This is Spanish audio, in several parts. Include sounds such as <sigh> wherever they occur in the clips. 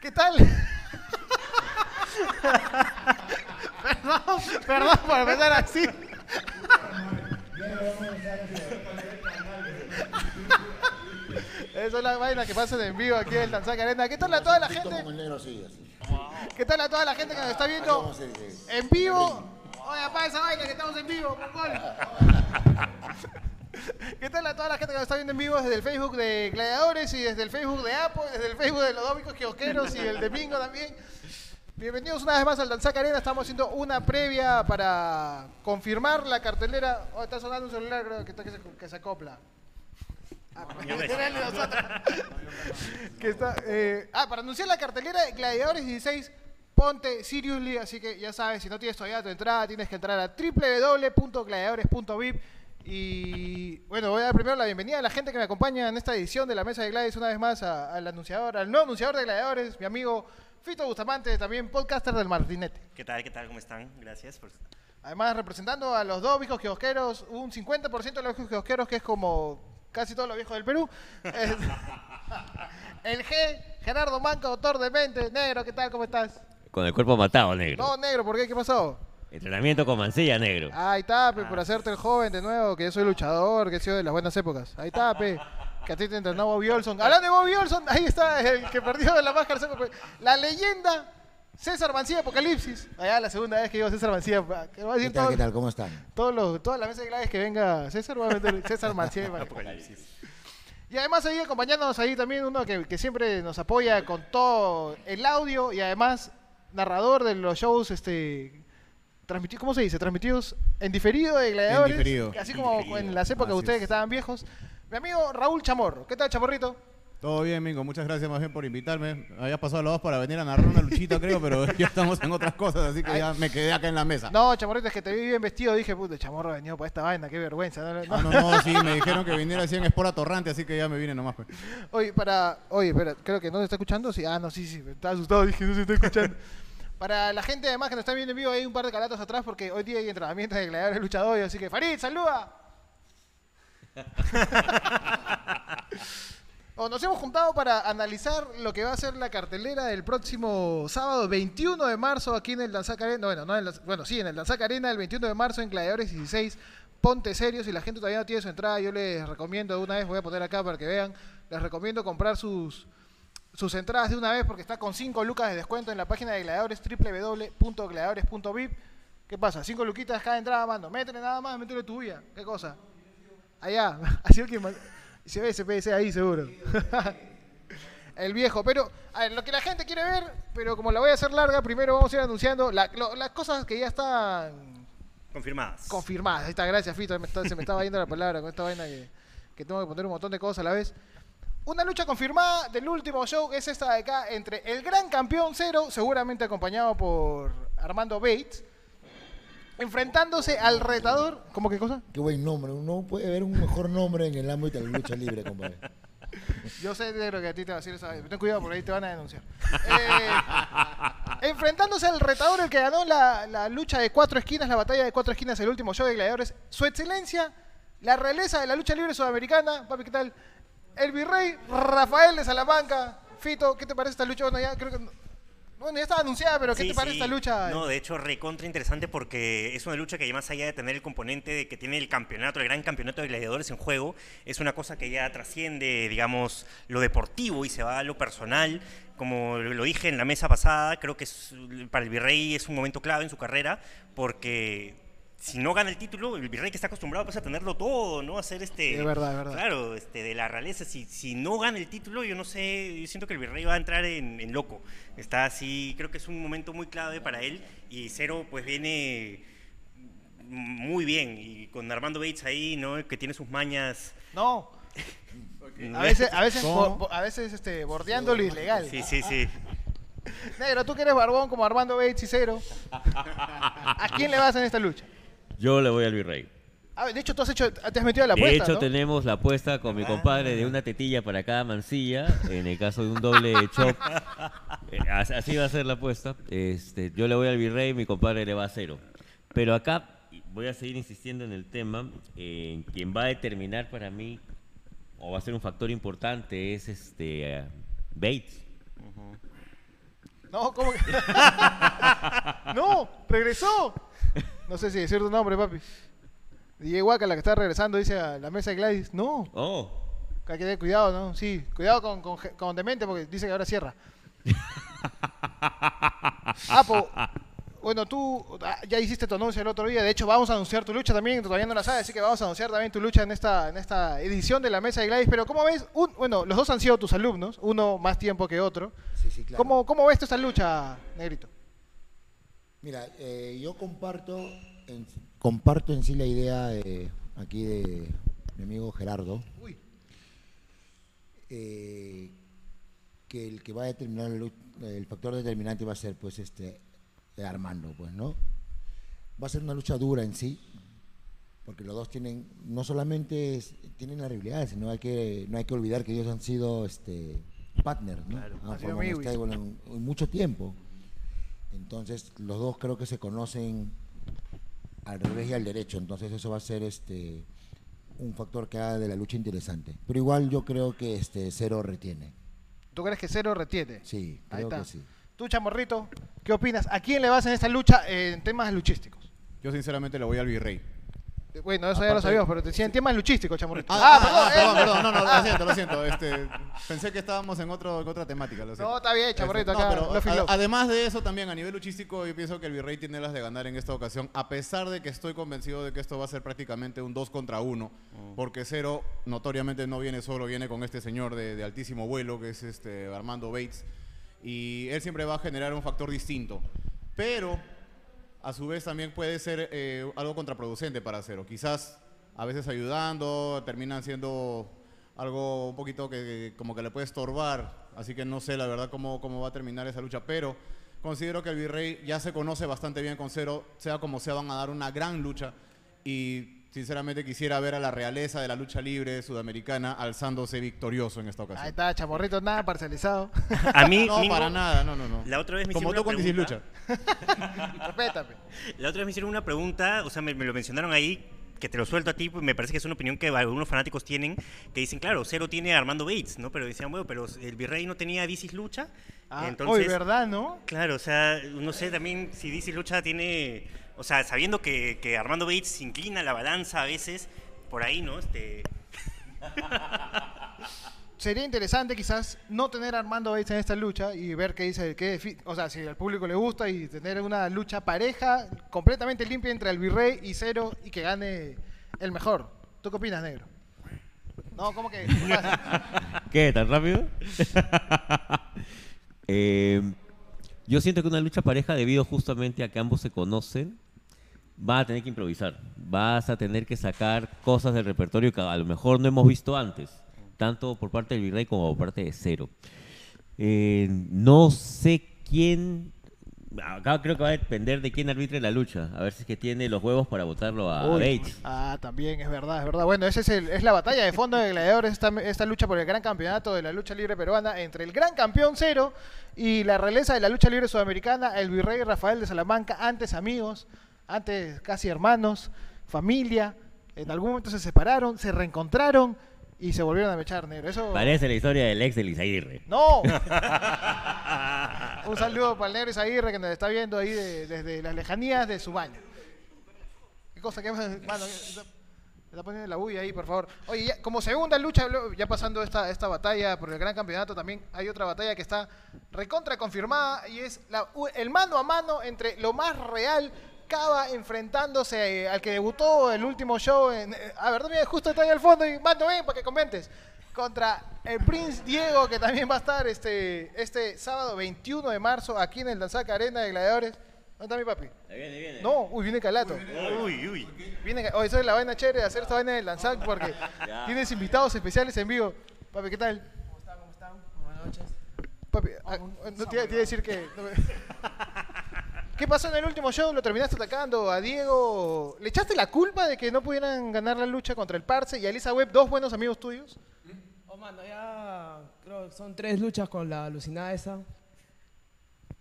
¿Qué tal? <laughs> perdón, perdón por empezar así. Esa es la vaina que pasa en vivo aquí en el Danzac Arena. ¿Qué tal a toda la gente? ¿Qué tal a toda la gente que nos está viendo en vivo? Oye, apaga esa vaina que estamos en vivo, mongol. ¿Qué tal a toda la gente que nos está viendo en vivo desde el Facebook de Gladiadores y desde el Facebook de Apple, desde el Facebook de los Dómicos Kiosqueros y el de Bingo también? Bienvenidos una vez más al Danzac Arena. Estamos haciendo una previa para confirmar la cartelera. Oh, está sonando un celular, creo que, está, que, se, que se acopla. Ah. <laughs> <laughs> Que está, eh, ah, para anunciar la cartelera de Gladiadores 16, ponte Seriously, así que ya sabes, si no tienes todavía tu entrada, tienes que entrar a www.gladiadores.vip y bueno, voy a dar primero la bienvenida a la gente que me acompaña en esta edición de la Mesa de Gladies, una vez más a- al anunciador, al nuevo anunciador de Gladiadores, mi amigo Fito Bustamante, también podcaster del Martinete. ¿Qué tal? ¿Qué tal? ¿Cómo están? Gracias por... Además, representando a los dos viejos kiosqueros, un 50% de los viejos kiosqueros, que es como casi todos los viejos del Perú. <laughs> Es- el G, Gerardo Manca, autor de Mente. Negro, ¿qué tal? ¿Cómo estás? Con el cuerpo matado, negro. No, negro, ¿por qué? ¿Qué pasó? Entrenamiento con mancilla, negro. Ahí está, pe, por hacerte el joven de nuevo, que yo soy luchador, que he sido de las buenas épocas. Ahí está, pe. Que a ti te entrenó Bobby Olson. Hablando de Bobby Olson, ahí está el que perdió la máscara. La leyenda César Mancilla Apocalipsis. Allá la segunda vez que digo César Mancilla. Va a decir ¿Qué tal, todo- qué tal? ¿Cómo están? todos los, todas las veces de que venga César, va a meter César Mancilla. para- Y además ahí acompañándonos ahí también uno que, que siempre nos apoya con todo el audio y además narrador de los shows, este transmitidos, ¿cómo se dice? Transmitidos en diferido de gladiadores. diferido. Así como Diferido. en las épocas de ustedes es. que estaban viejos. Mi amigo Raúl Chamorro. ¿Qué tal, Chamorrito? Todo bien, Mingo. Muchas gracias más bien por invitarme. Habías pasado la voz para venir a narrar una luchita, <laughs> creo, pero ya estamos en otras cosas, así que ya me quedé acá en la mesa. No, Chamorrito, es que te vi bien vestido. Dije, puta, Chamorro ha venido para esta vaina, qué vergüenza. No, no. Ah, no, no, sí, me dijeron que <laughs> viniera así en Espora Torrante, así que ya me vine nomás. Pues. Oye, para. Oye, espera, creo que no se está escuchando. Sí, ah, no, sí, sí, me estaba asustado, dije, no se está escuchando. <laughs> para la gente además que nos está viendo en vivo, hay un par de calatos atrás porque hoy día hay entrenamientos de gladiadores luchadores, así que Farid, saluda. <laughs> O nos hemos juntado para analizar lo que va a ser la cartelera del próximo sábado 21 de marzo aquí en el Danzac Arena. Bueno, no en la- bueno, sí, en el Danzac Arena el 21 de marzo en Gladiadores 16. Ponte serio, si la gente todavía no tiene su entrada, yo les recomiendo de una vez, voy a poner acá para que vean, les recomiendo comprar sus, sus entradas de una vez porque está con 5 lucas de descuento en la página de Gladiadores www.gladiadores.vip. ¿Qué pasa? 5 luquitas cada entrada, mando. Métele nada más, métele tu vida. ¿Qué cosa? Allá, <laughs> así el que se ve ese PC ahí seguro. <laughs> el viejo, pero a ver, lo que la gente quiere ver, pero como la voy a hacer larga, primero vamos a ir anunciando la- lo- las cosas que ya están Confirmadas. confirmadas. Ahí está, gracias Fito, me está- se me estaba yendo la palabra con esta vaina que, que tengo que poner un montón de cosas a la vez. Una lucha confirmada del último show es esta de acá entre el gran campeón Cero, seguramente acompañado por Armando Bates, enfrentándose al retador. ¿Cómo qué cosa? Qué buen nombre. No puede haber un mejor nombre en el ámbito de la lucha libre, compadre. <laughs> Yo sé negro que a ti te va a decir esa vez. Ten cuidado porque ahí te van a denunciar. Eh, enfrentándose al retador, el que ganó la, la lucha de cuatro esquinas, la batalla de cuatro esquinas, el último show de gladiadores. Su excelencia, la realeza de la lucha libre sudamericana. Papi, ¿qué tal? El virrey Rafael de Salamanca. Fito, ¿qué te parece esta lucha? Bueno, ya creo que. Bueno, ya estaba anunciada, pero ¿qué Sí, te parece sí. esta lucha? No, de hecho, recontra interesante porque es una lucha que más allá de tener el componente de que tiene el campeonato, el gran campeonato de gladiadores en juego, es una cosa que ya trasciende, digamos, lo deportivo y se va a lo personal. Como lo dije en la mesa pasada, creo que es- para el Virrey es un momento clave en su carrera porque si no gana el título, el Virrey que está acostumbrado pues, a tenerlo todo, ¿no? A ser este... Es verdad, es verdad. Claro, este, de la realeza, si, si no gana el título, yo no sé, yo siento que el Virrey va a entrar en, en loco. Está así, creo que es un momento muy clave para él y Cero pues viene muy bien y con Armando Bates ahí, ¿no? Que tiene sus mañas. No. A veces, a veces, a veces este, bordeando lo ilegal. Sí, sí, sí. Negro, tú que eres barbón como Armando Bates y Cero. ¿A quién le vas en esta lucha? Yo le voy al virrey. Ah, de hecho, tú has hecho, te has metido a la de apuesta, hecho, ¿no? tenemos la apuesta con mi compadre de una tetilla para cada mancilla. En el caso de un doble chop, <laughs> eh, as- así va a ser la apuesta. Este, yo le voy al virrey, mi compadre le va a cero. Pero acá voy a seguir insistiendo en el tema. En quien va a determinar para mí, o va a ser un factor importante, es este eh, Bates. No, ¿cómo que? <laughs> <laughs> no, regresó. No sé si decir tu nombre, papi. DJ Waka, la que está regresando, dice a la mesa de Gladys. No, Oh, hay que tener cuidado, ¿no? Sí, cuidado con, con, con Demente porque dice que ahora cierra. <laughs> ah, bueno, tú ah, ya hiciste tu anuncio el otro día. De hecho, vamos a anunciar tu lucha también. Todavía no la sabes, así que vamos a anunciar también tu lucha en esta, en esta edición de la mesa de Gladys. Pero, ¿cómo ves? Un- bueno, los dos han sido tus alumnos, uno más tiempo que otro. Sí, sí, claro. ¿Cómo, ¿Cómo ves tú esta lucha, Negrito? Mira, eh, yo comparto en, comparto en sí la idea de, aquí de mi amigo Gerardo, eh, que el que va a determinar lu- el factor determinante va a ser pues este Armando, pues, ¿no? Va a ser una lucha dura en sí, porque los dos tienen, no solamente es- tienen la rivalidad, sino hay que, no hay que olvidar que ellos han sido este partners, ¿no? han Han sido formado amigos. stable en, en mucho tiempo. Entonces, los dos creo que se conocen al revés y al derecho, entonces eso va a ser este un factor que haga de la lucha interesante. Pero igual yo creo que este Cero retiene. ¿Tú crees que Cero retiene? Sí, Ahí creo está. que sí. Tú, Chamorrito, ¿qué opinas? ¿A quién le vas en esta lucha eh, en temas luchísticos? Yo sinceramente le voy al virrey. Eh, Bueno, eso ya lo sabíamos, pero te decía en temas luchísticos, Chamorrito. Ah, ah, eh, perdón, perdón, no, no, lo siento, lo siento. Este, pensé que estábamos en, otro, otra temática. Lo siento. No, está bien, Chamorrito, Este, acá, no, pero a- además de eso, también a nivel luchístico, yo pienso que el Virrey tiene las de ganar en esta ocasión, a pesar de que estoy convencido de que esto va a ser prácticamente un 2 contra 1, porque Cero notoriamente no viene solo, viene con este señor de, de altísimo vuelo, que es este Armando Bates, y él siempre va a generar un factor distinto. Pero a su vez también puede ser eh, algo contraproducente para Cero. Quizás a veces ayudando, terminan siendo algo un poquito que, como que le puede estorbar. Así que no sé la verdad cómo, cómo va a terminar esa lucha, pero considero que el Virrey ya se conoce bastante bien con Cero, sea como sea, van a dar una gran lucha y sinceramente quisiera ver a la realeza de la lucha libre sudamericana alzándose victorioso en esta ocasión. Ahí está, Chamorrito, nada parcializado. A mí, <laughs> No, Mingo, para nada, no, no, no. La otra vez me Como hicieron tú una con. Lucha. <laughs> Respétame. La otra vez me hicieron una pregunta, o sea, me, me lo mencionaron ahí, que te lo suelto a ti, pues me parece que es una opinión que algunos fanáticos tienen, que dicen, claro, Cero tiene a Armando Bates, ¿no? Pero decían, bueno, pero el Virrey no tenía a Dicis Lucha. Ah, entonces, Hoy, ¿verdad, no? Claro, o sea, no sé también si Dicis Lucha tiene, o sea, sabiendo que, que Armando Bates inclina la balanza a veces, por ahí, ¿no? Este, <laughs> Sería interesante quizás no tener a Armando Bates en esta lucha y ver qué dice, qué o sea, si al público le gusta y tener una lucha pareja, completamente limpia entre el Virrey y Cero y que gane el mejor. ¿Tú qué opinas, negro? No, ¿cómo que? ¿Qué? <laughs> ¿Tan rápido? <laughs> Eh, yo siento que una lucha pareja, debido justamente a que ambos se conocen, va a tener que improvisar. Vas a tener que sacar cosas del repertorio que a lo mejor no hemos visto antes, tanto por parte del Virrey como por parte de Cero. Eh, no sé quién. Acá creo que va a depender de quién arbitre la lucha. A ver si es que tiene los huevos para votarlo a Uy, Bates. Ah, también, es verdad, es verdad. Bueno, esa es, el- es la batalla de fondo de gladiadores, esta, esta lucha por el gran campeonato de la lucha libre peruana entre el gran campeón Cero y la realeza de la lucha libre sudamericana, el virrey Rafael de Salamanca, antes amigos, antes casi hermanos, familia. En algún momento se separaron, se reencontraron y se volvieron a mechar, negro. Eso... Parece la historia del ex de Lizairre. ¡No! <laughs> Un saludo para el negro Isaguirre que nos está viendo ahí de- desde las lejanías de su baño. ¿Qué cosa? ¿Qué <laughs> mano? Está, está poniendo la bulla ahí, por favor. Oye, ya- como segunda lucha, ya pasando esta, esta batalla por el gran campeonato, también hay otra batalla que está recontra confirmada y es la- el mano a mano entre lo más real. Cava enfrentándose eh, al que debutó el último show en... eh, a ver, mira, justo está ahí al fondo y mando ven para que comentes contra el Prince Diego, que también va a estar este, este sábado 21 de marzo aquí en el Danzaca Arena de Gladiadores. ¿Dónde está mi papi? viene, viene. No, uy, viene Calato. uy, uy. Viene, Ca- oh, eso es la vaina chévere de hacer esta vaina del Danzac porque <laughs> Ya. tienes invitados especiales en vivo. Papi, ¿qué tal? ¿Cómo están? ¿Cómo están? Buenas noches. Papi, ah, no te iba a decir que... no me- <laughs> ¿Qué pasó en el último show? ¿Lo terminaste atacando a Diego? ¿Le echaste la culpa de que no pudieran ganar la lucha contra el Parse y a Elisa Webb, dos buenos amigos tuyos? Oh, mano, ya creo que son tres luchas con la alucinada esa.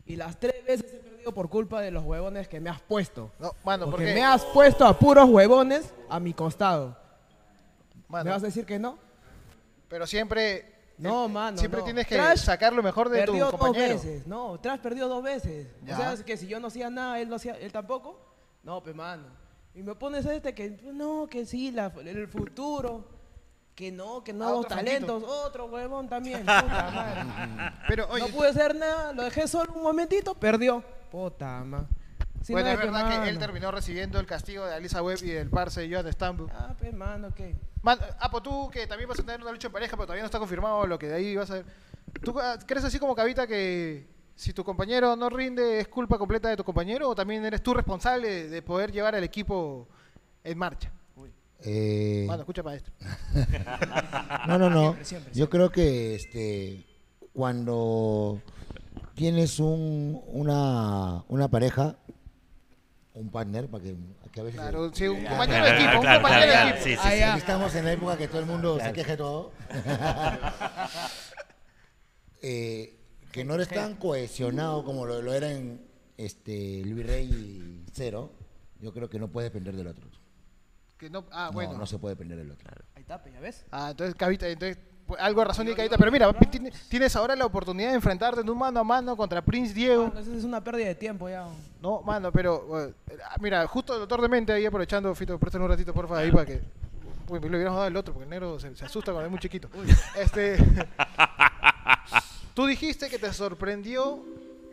Y las tres veces he perdido por culpa de los huevones que me has puesto. No, mano, ¿por Porque qué? me has puesto a puros huevones a mi costado. Mano, ¿Me vas a decir que no? Pero siempre No, mano. Siempre no. tienes que Trash sacar lo mejor de tu perdió dos compañero. veces. No, Trash perdió dos veces. Ya. O sea, es que si yo no hacía nada, él no hacía, él tampoco. No, pues mano. Y me pones este que no, que sí, la- el futuro. Que no, que Ah, nuevos otro talentos. Otro huevón también. <laughs> Puta madre. Pero, oye, no pude hacer nada, lo dejé solo un momentito, perdió. Puta. Bueno, no, es pues, verdad que él terminó recibiendo el castigo de Alisa Webb y del parce John Stambu. Ah, pues mano, ¿qué? Man, Apo, tú que también vas a tener una lucha en pareja, pero todavía no está confirmado lo que de ahí vas a ver. ¿Tú ah, crees así como Cavita que si tu compañero no rinde es culpa completa de tu compañero o también eres tú responsable de, de poder llevar al equipo en marcha? Eh, Mano, escucha maestro. <laughs> No, no, no. Yo creo que este cuando tienes un, una, una pareja, un partner, para que, que a veces Claro, sí, un Ya, compañero claro, de equipo, un claro, compañero claro, de claro, equipo. sí, sí, Ah. Aquí estamos en la época que todo el mundo se queje de todo. <laughs> Eh, que no eres tan cohesionado como lo, lo eran este, Luis Rey y Cero. Yo creo que no puedes depender del otro. Que no, ah, No, bueno. no se puede depender del otro. Ahí está, pues, ¿ya ves? Ah, entonces Cavita, entonces algo de razón tiene Cavita. Pero mira, tiene- tienes ahora la oportunidad de enfrentarte en un mano a mano contra Prince Diego. Eso es una pérdida de tiempo ya. No, mano, pero eh, ah, mira, justo el doctor de mente ahí aprovechando, Fito, préstame un ratito, porfa, ahí para que. Uy, me lo hubiéramos dado el otro, porque el negro se, se asusta cuando es muy chiquito. Este. <laughs> Tú dijiste que te sorprendió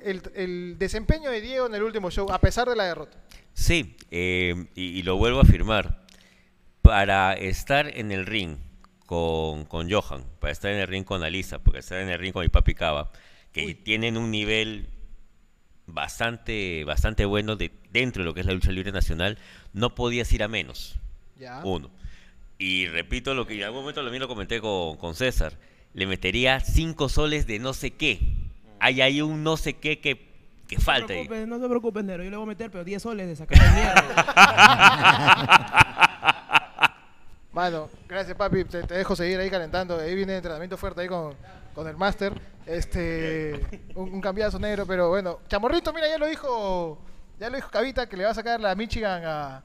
el, el desempeño de Diego en el último show, a pesar de la derrota. Sí, eh, y, y lo vuelvo a afirmar. Para estar en el ring con, con Johan, para estar en el ring con Alisa, para estar en el ring con mi papi Cava, que tienen un nivel bastante, bastante bueno de, dentro de lo que es la lucha libre nacional, no podías ir a menos. Ya. Uno. Y repito lo que en algún momento también lo comenté con, con César. Le metería cinco soles de no sé qué. Hay ahí un no sé qué que, que No se falta ahí. preocupes, no se preocupes, Nero. Yo le voy a meter, pero 10 soles de sacar de mierda. <laughs> Mano, gracias papi, te, te dejo seguir ahí calentando. Ahí viene el entrenamiento fuerte ahí con, con el máster. Este, un, un cambiazo negro, pero bueno. Chamorrito, mira, ya lo dijo, ya lo dijo Cavita que le va a sacar la Michigan a,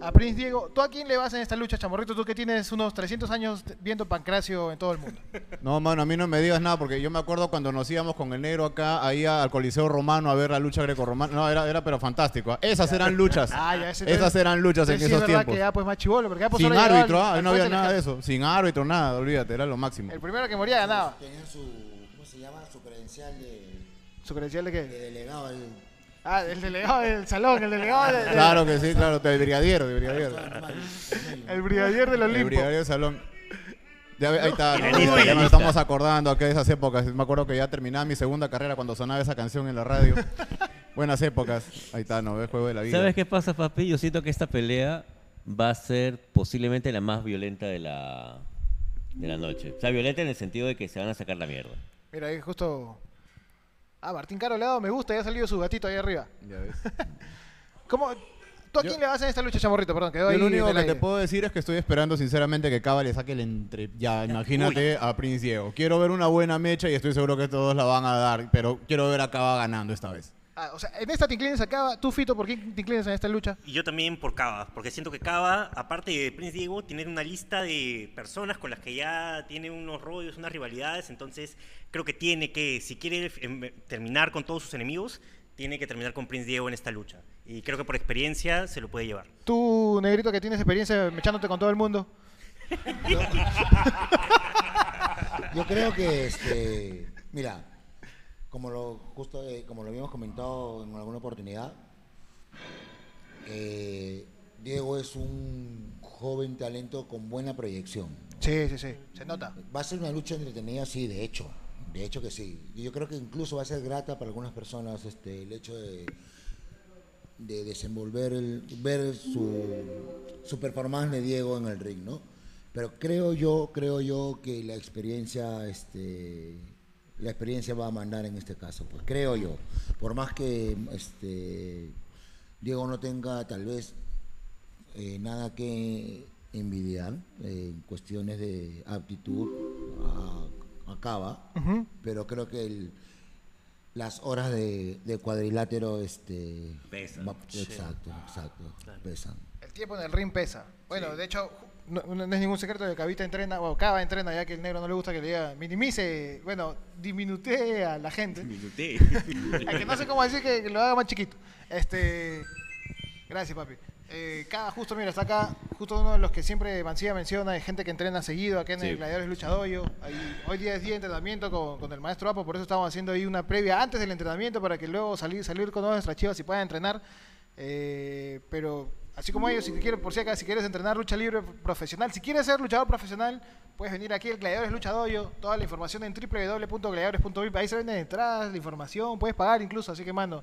a Prince Diego. ¿Tú a quién le vas en esta lucha, Chamorrito? Tú que tienes unos 300 años viendo Pancracio en todo el mundo. <laughs> No, mano, a mí no me digas nada, porque yo me acuerdo cuando nos íbamos con el negro acá, ahí al Coliseo Romano a ver la lucha grecorromana. No, era, era pero fantástico. Esas eran luchas. <laughs> Ah, ya, ese Esas eran luchas en sí esos es verdad tiempos. que ya pues más chivolo, porque ya pues Sin árbitro, al- ah, al no había nada de eso. Sin árbitro, nada, olvídate, era lo máximo. El primero que moría ganaba. Tenían su, ¿cómo se llama? Su credencial de, ¿Su credencial de de qué? delegado. el- Ah, el delegado del salón, el delegado de- de- Claro que sí, claro, de brigadiero, de brigadiero. el brigadier del El Olimpo. brigadiero del salón. Ya, ahí está, ya nos estamos acordando acá de esas épocas. Me acuerdo que ya terminaba mi segunda carrera cuando sonaba esa canción en la radio. <laughs> Buenas épocas. Ahí está, no ves juego de la vida. ¿Sabes qué pasa, papi? Yo siento que esta pelea va a ser posiblemente la más violenta de la, de la noche. O sea, violenta en el sentido de que se van a sacar la mierda. Mira, ahí justo. Ah, Martín Caro me gusta, ya ha salido su gatito ahí arriba. Ya ves. <laughs> ¿Cómo? ¿Tú a Yo- quién le vas en esta lucha, chamorrito? Perdón, quedó ahí. lo único que te puedo decir es que estoy esperando sinceramente que Cava le saque el entre... Ya, imagínate a Prince Diego. Quiero ver una buena mecha y estoy seguro que todos la van a dar, pero quiero ver a Cava ganando esta vez. Ah, o sea, en esta te inclinas acá. Tú, Fito, ¿por qué te inclinas en esta lucha? Y yo también por Cava, porque siento que Cava, aparte de Prince Diego, tiene una lista de personas con las que ya tiene unos rollos, unas rivalidades, entonces creo que tiene que, si quiere em, terminar con todos sus enemigos, tiene que terminar con Prince Diego en esta lucha. Y creo que por experiencia se lo puede llevar. Tú, negrito, que tienes experiencia mechándote con todo el mundo. <laughs> Yo creo que, este, mira, como lo justo eh, como lo habíamos comentado en alguna oportunidad, eh, Diego es un joven talento con buena proyección. Sí, sí, sí. Se nota. Va a ser una lucha entretenida, sí, de hecho, de hecho que sí. Y yo creo que incluso va a ser grata para algunas personas este, el hecho de, de desenvolver, el, ver su, su performance de Diego en el ring, ¿no? Pero creo yo, creo yo que la experiencia, este, la experiencia va a mandar en este caso, pues creo yo. Por más que este, Diego no tenga tal vez eh, nada que envidiar eh, en cuestiones de aptitud a, a Cava, pero creo que el- las horas de, de cuadrilátero este Pesan. va- exacto, exacto, pesan. El tiempo en el ring pesa. Bueno, de hecho, no, no es ningún secreto que Cavita entrena, o Cava entrena, ya que el negro no le gusta que le diga, minimice, bueno, diminutee a la gente. Minuté. <laughs> Es que no sé cómo decir que, que lo haga más chiquito. Este, gracias, papi. Eh, Cava, justo, mira, está acá, justo uno de los que siempre Mancilla menciona, de gente que entrena seguido acá en Sí. el Gladiadores Luchadoyo. Hoy día es día de entrenamiento con, con el maestro Apo, por eso estamos haciendo ahí una previa antes del entrenamiento para que luego salir, salir con nuestras chivas y puedan entrenar. Eh, pero así como ellos, si quieres, por si acá, si quieres entrenar lucha libre profesional, si quieres ser luchador profesional, puedes venir aquí al Gladiadores Luchadoyo, toda la información en www.gladiadores.vip, ahí se venden entradas, la información, puedes pagar incluso, así que mando.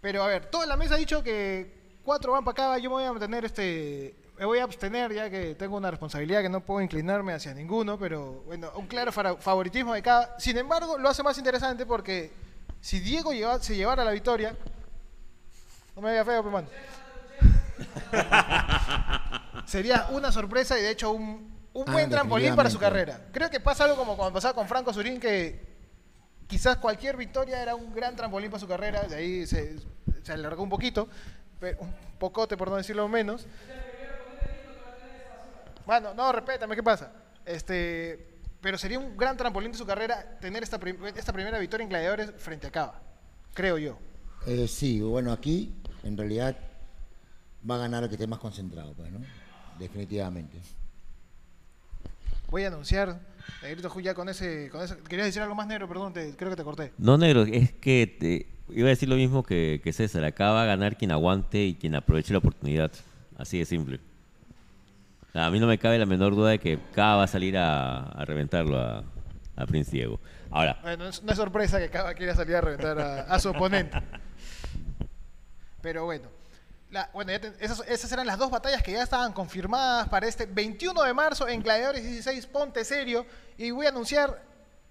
Pero a ver, toda la mesa ha dicho que cuatro van para acá, yo me voy a mantener este. Me voy a abstener ya que tengo una responsabilidad que no puedo inclinarme hacia ninguno, pero bueno, un claro favoritismo de cada. Sin embargo, lo hace más interesante porque si Diego lleva- se llevara la victoria, no me vea feo, pues, mano. <laughs> Sería una sorpresa y de hecho un, un Ah, buen trampolín para su carrera. Creo que pasa algo como cuando pasaba con Franco Surín, que quizás cualquier victoria era un gran trampolín para su carrera, de ahí se, se alargó un poquito, pero un pocote por no decirlo menos. Bueno, no, respétame, ¿qué pasa? Este, pero sería un gran trampolín de su carrera tener esta, prim- esta primera victoria en Gladiadores frente a Cava, creo yo. Eh, sí, bueno, aquí en realidad va a ganar el que esté más concentrado, pues, ¿no? Definitivamente. Voy a anunciar, Negrito ya con ese, con ese... ¿Querías decir algo más negro? Perdón, te- creo que te corté. No, negro, es que te- iba a decir lo mismo que, que César. Acá va a ganar quien aguante y quien aproveche la oportunidad. Así de simple. A mí no me cabe la menor duda de que K va a salir a, a reventarlo a, a Prince Diego. Ahora, Bueno, es- no es sorpresa que Cava quiera salir a reventar a, a su oponente. Pero bueno. La- bueno, ya te- esas, esas eran las dos batallas que ya estaban confirmadas para este 21 de marzo en Gladiadores 16 Ponte Serio. Y voy a anunciar,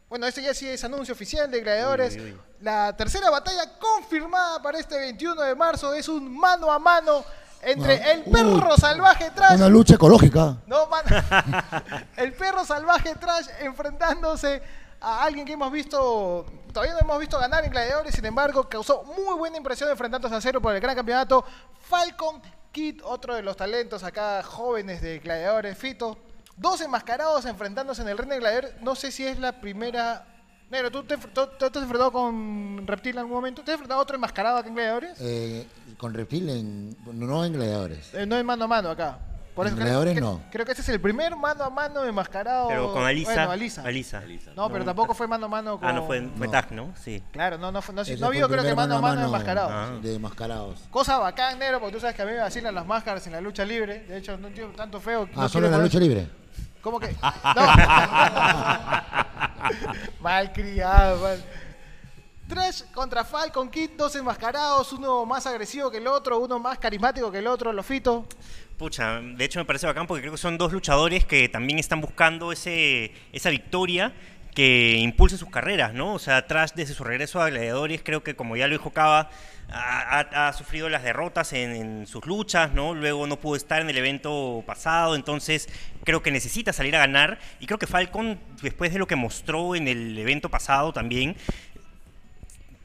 bueno, este ya sí es anuncio oficial de Gladiadores. Uy, uy, uy. La tercera batalla confirmada para este 21 de marzo es un mano a mano entre Ah, el perro uy, salvaje Trash Una lucha ecológica. no, man. <laughs> El perro salvaje Trash enfrentándose a alguien que hemos visto, todavía no hemos visto ganar en Gladiadores, sin embargo, causó muy buena impresión enfrentándose a cero por el gran campeonato. Falcon Kid, otro de los talentos acá jóvenes de Gladiadores, Fito. Dos enmascarados enfrentándose en el ring de Gladiadores. No sé si es la primera. Negro, ¿tú te, tú- tú te has enfrentado con Reptil en algún momento? ¿Te has enfrentado a otro enmascarado acá en Gladiadores? Eh, con reptil en, no en gladiadores. Eh, no es mano a mano acá. Por eso creo, creo- no. creo que este es el primer mano a mano enmascarado. Pero con Alisa. Bueno, Alisa. Alisa. No, pero tampoco fue mano a mano con. Ah, no fue, fue No. tag, ¿no? Sí. Claro, no, no, fue, no, Ese no fue vio creo que mano a mano enmascarado. Ah. De mascarados. Cosa bacán, negro, porque tú sabes que a mí me vacilan las máscaras en la lucha libre. De hecho, no entiendo tanto feo. Ah, no solo en la lucha libre. ¿Cómo que? <laughs> No. <laughs> mal criado, mal. Trash contra Falcon Kid, dos enmascarados, uno más agresivo que el otro, uno más carismático que el otro, Lofito. De hecho me parece bacán porque creo que son dos luchadores que también están buscando ese, esa victoria que impulse sus carreras, ¿no? O sea, atrás desde su regreso a Gladiadores, creo que como ya lo dijo Cava, ha sufrido las derrotas en, en sus luchas, ¿no? Luego no pudo estar en el evento pasado, entonces creo que necesita salir a ganar. Y creo que Falcon, después de lo que mostró en el evento pasado también,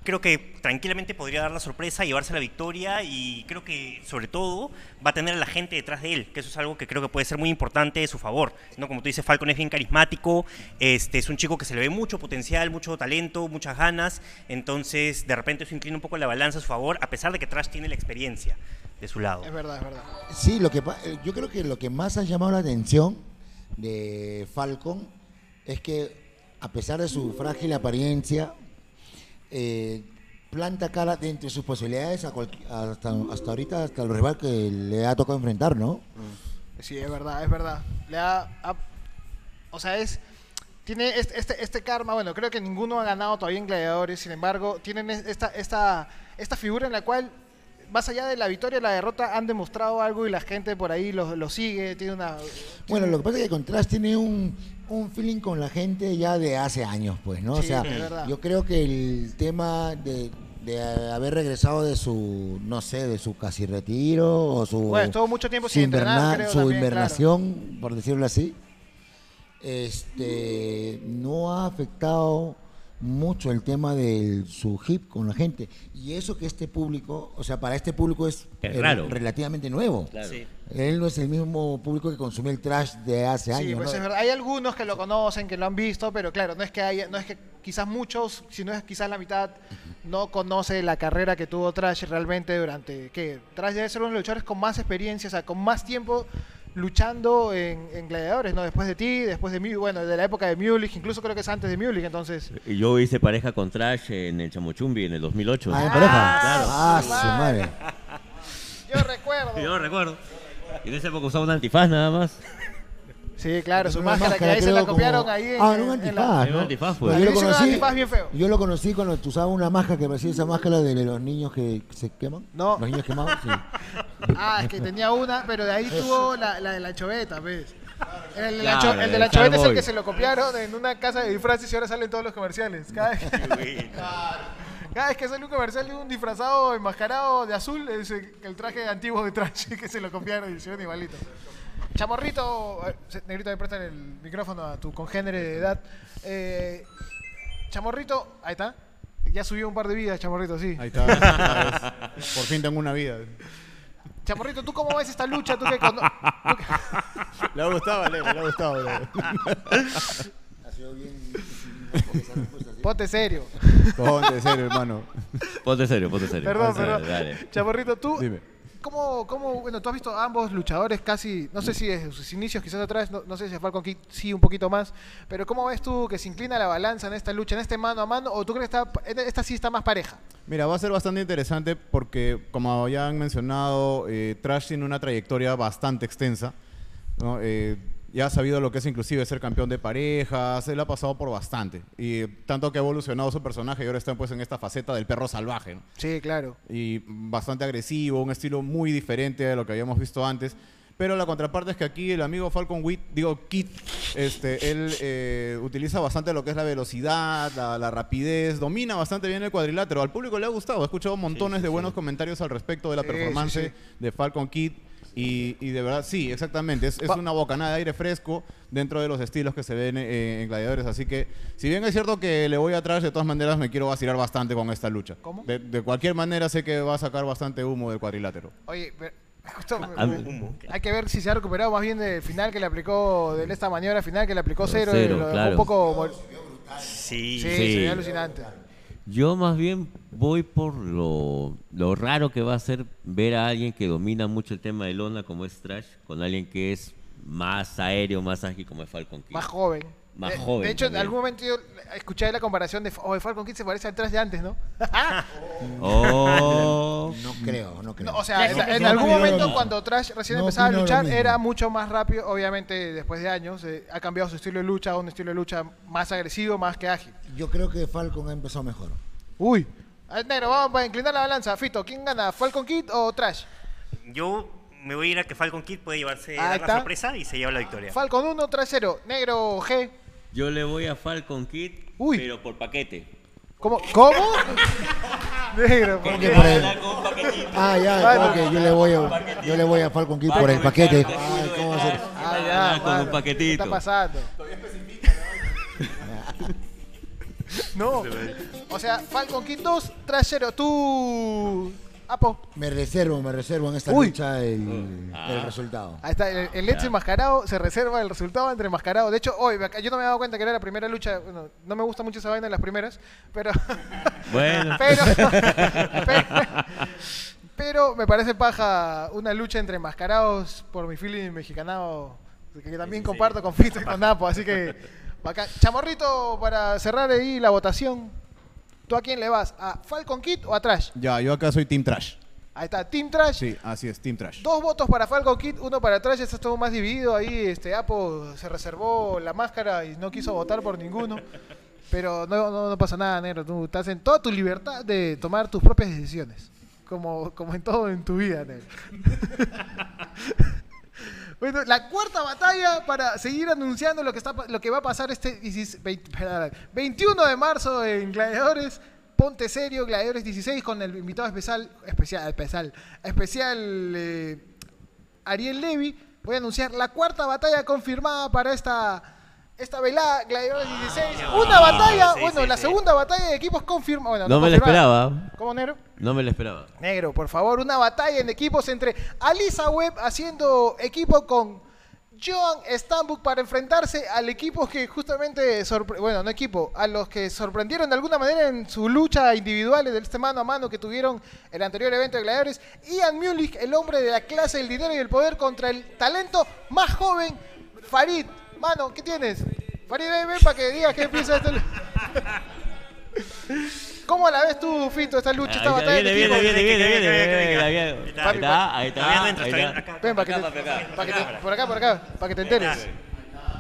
creo que tranquilamente podría dar la sorpresa, llevarse la victoria y creo que sobre todo va a tener a la gente detrás de él, que eso es algo que creo que puede ser muy importante de su favor. ¿no? Como tú dices, Falcon es bien carismático, este, es un chico que se le ve mucho potencial, mucho talento, muchas ganas, entonces de repente eso inclina un poco la balanza a su favor, a pesar de que Trash tiene la experiencia de su lado. Es verdad, es verdad. Sí, lo que eh, yo creo que lo que más ha llamado la atención de Falcon es que a pesar de su frágil apariencia, eh, planta cara de entre sus posibilidades a hasta, hasta ahorita, hasta el rival que le ha tocado enfrentar, ¿no? Sí, es verdad, es verdad. Le ha, ha- o sea, es tiene este, este, este karma, bueno, creo que ninguno ha ganado todavía en Gladiadores, sin embargo, tienen es- esta, esta, esta figura en la cual, más allá de la victoria y la derrota, han demostrado algo y la gente por ahí lo, lo sigue, tiene una... Bueno, lo que pasa es que Contrast tiene un, un feeling con la gente ya de hace años, pues, ¿no? o sea, yo creo que el tema de, de haber regresado de su, no sé, de su casi retiro o su... Bueno, estuvo mucho tiempo sin entrenar, inverna- creo, Su también, invernación, por decirlo así, este, no ha afectado mucho el tema de su hip con la gente. Y eso que este público, o sea, para este público es, Es eh, raro. relativamente nuevo. Claro. Sí. Él no es el mismo público que consumía el trash de hace Sí, años. pues ¿no? es verdad. Hay algunos que lo conocen, que lo han visto, pero claro, no es que haya, no es que quizás muchos, si no es quizás la mitad, no conoce la carrera que tuvo Trash realmente durante que Trash debe ser uno de los luchadores con más experiencia, o sea, con más tiempo luchando en, en gladiadores, ¿no? Después de ti, después de mí, bueno, de la época de Mulich, incluso creo que es antes de Mulich, entonces. Yo hice pareja con Trash en el Chamochumbi en el 2008. Ah, en pareja. claro. Ah, su su madre. Yo recuerdo. <laughs> Yo recuerdo. Y en esa época usaba un antifaz nada más. Sí, claro, su máscara, que ahí se la como- copiaron ahí en, Ah, un en antifaz, la- Era un ¿no? antifaz, pues. yo, lo conocí, antifaz bien feo. yo lo conocí cuando tú usabas una máscara que parecía esa máscara de los niños que se queman. No. Los niños quemados, sí. <laughs> Ah, es que tenía una, pero de ahí tuvo la, la de la choveta, ¿ves? El, de la Claro, cho- el de la choveta es el que se lo copiaron en una casa de disfraces y ahora salen todos los comerciales. <laughs> Cada vez, <laughs> cada vez que sale un comercial de un disfrazado enmascarado de azul, es el, el traje antiguo de trash que se lo copiaron y se ven igualito. Chamorrito, negrito, me prestan el micrófono a tu congénere de edad. Eh, Chamorrito, ahí está. Ya subió un par de vidas, Chamorrito, sí. Ahí está. Por fin tengo una vida. Chamorrito, ¿tú cómo ves esta lucha? ¿Tú que cono- tú que- Le ha gustado, Valeria, le ha gustado. Valeria. Ha sido bien. Ponte serio. Ponte, en serio, hermano. Ponte serio, ponte serio. Perdón, Ponte serio, perdón. dale. Chamorrito, tú, Dime. ¿Cómo, bueno, tú has visto a ambos luchadores casi, no sé si desde sus inicios, quizás atrás, no, no sé si a Falcon Kid sí un poquito más, pero ¿cómo ves tú que se inclina la balanza en esta lucha, en este mano a mano, o tú crees que está, esta sí está más pareja? Mira, va a ser bastante interesante porque, como ya han mencionado, eh, Trash tiene una trayectoria bastante extensa. ¿no? Eh, ya ha sabido lo que es inclusive ser campeón de parejas, él ha pasado por bastante. Y tanto que ha evolucionado su personaje y ahora está pues en esta faceta del perro salvaje. ¿no? Sí, claro. y bastante agresivo, un estilo muy diferente de lo que habíamos visto antes. Pero la contraparte es que aquí el amigo Falcon Witt, digo Kit, este, él eh, utiliza bastante lo que es la velocidad, la, la rapidez, domina bastante bien el cuadrilátero. Al público le ha gustado, he escuchado montones de buenos comentarios al respecto de la Sí, performance sí, sí. de Falcon Kid. Y, y de verdad, sí, exactamente. Es, una bocanada de aire fresco dentro de los estilos que se ven eh, en Gladiadores. Así que, si bien es cierto que le voy atrás, de todas maneras me quiero vacilar bastante con esta lucha. ¿Cómo? De, de cualquier manera, sé que va a sacar bastante humo del cuadrilátero. Oye, pero- justo me- Ah, humo. hay que ver si se ha recuperado más bien del final que le aplicó, de esta maniobra final que le aplicó cero, Cero, y lo dejó claro. un poco... Sí. Sí, Sí. alucinante. Yo más bien voy por lo, raro que va a ser ver a alguien que domina mucho el tema de lona como es Trash, con alguien que es más aéreo, más ágil como es Falcon Kid. Más joven. Más De- joven De hecho, en algún momento yo escuché la comparación de oh, Falcon Kid se parece al Trash de antes, ¿no? <laughs> <laughs> Oh, No creo, no creo. No, o sea, en, en No algún momento cuando Trash recién No empezaba a luchar era mucho más rápido, obviamente después de años eh, ha cambiado su estilo de lucha a un estilo de lucha más agresivo, más que ágil. Yo creo que Falcon ha empezado mejor. Uy. Ver, Negro, vamos a inclinar la balanza. Fito, ¿quién gana? ¿Falcon Kid o Trash? Yo me voy a ir a que Falcon Kid puede llevarse la sorpresa y se lleva la victoria. Falcon 1, Trash 0. Negro G. yo le voy a Falcon Kid, Uy. pero por paquete. ¿Cómo? ¿Cómo? Negro. Ah, ya, yo le voy a, yo le voy a Falcon Kid por el paquete. Ay, ¿cómo va a ser? Ah, Ah, ya, con un paquetito. ¿Qué está pasando? No. <laughs> O sea, Falcon Kid 2, Trash 0. Tú. Apo. Me reservo, me reservo en esta Uy. lucha el, el resultado. Ahí está, el, el ex enmascarado se reserva el resultado entre enmascarado. De hecho, hoy, yo no me he dado cuenta que era la primera lucha. Bueno, no me gusta mucho esa vaina en las primeras, pero. <laughs> Bueno. pero, pero, <laughs> <laughs> pero me parece paja una lucha entre enmascarados por mi feeling mexicanado, que también comparto con Fito y con Napo. Así que, bacán. Chamorrito, para cerrar ahí la votación, ¿tú a quién le vas? ¿A Falcon Kid o a Trash? Ya, yo acá soy Team Trash. Ahí está, Team Trash. Sí, así es, Team Trash. Dos votos para Falcon Kid, uno para Trash, esto estuvo más dividido. Ahí este Apo se reservó la máscara y no quiso votar por ninguno. Pero no, no, no pasa nada, negro. Tú estás en toda tu libertad de tomar tus propias decisiones. Como, como en todo en tu vida, negro. <laughs> Bueno, la cuarta batalla para seguir anunciando lo que está lo que va a pasar este 16 veinte- perdón, 21 de marzo en Gladiadores. Ponte serio, Gladiadores 16 con el invitado especial, especial, especial, especial eh, Ariel Levy. Voy a anunciar la cuarta batalla confirmada para esta esta velada, Gladiadores 16. qué Una batalla, Sí, bueno, sí, la sí. segunda batalla de equipos confirmada. Bueno, No me la esperaba. ¿Cómo, negro? No me lo esperaba. Negro, por favor, una batalla en equipos entre Alisa Webb haciendo equipo con Joan Stambuk para enfrentarse al equipo que justamente, bueno, no equipo, a los que sorprendieron de alguna manera en su lucha individual de este mano a mano que tuvieron el anterior evento de gladiadores. Ian Mulich, el hombre de la clase del dinero y el poder contra el talento más joven, Farid. Mano, ¿qué tienes? Farid, ven, ven para que digas qué piensa esto. ¿Cómo la ves tú, Fito, esta lucha, esta Ahí batalla viene, viene, viene, viene, viene, Ahí bien, está, ahí está. Ven, para que, Acá, te- que por acá, por acá, para que te enteres.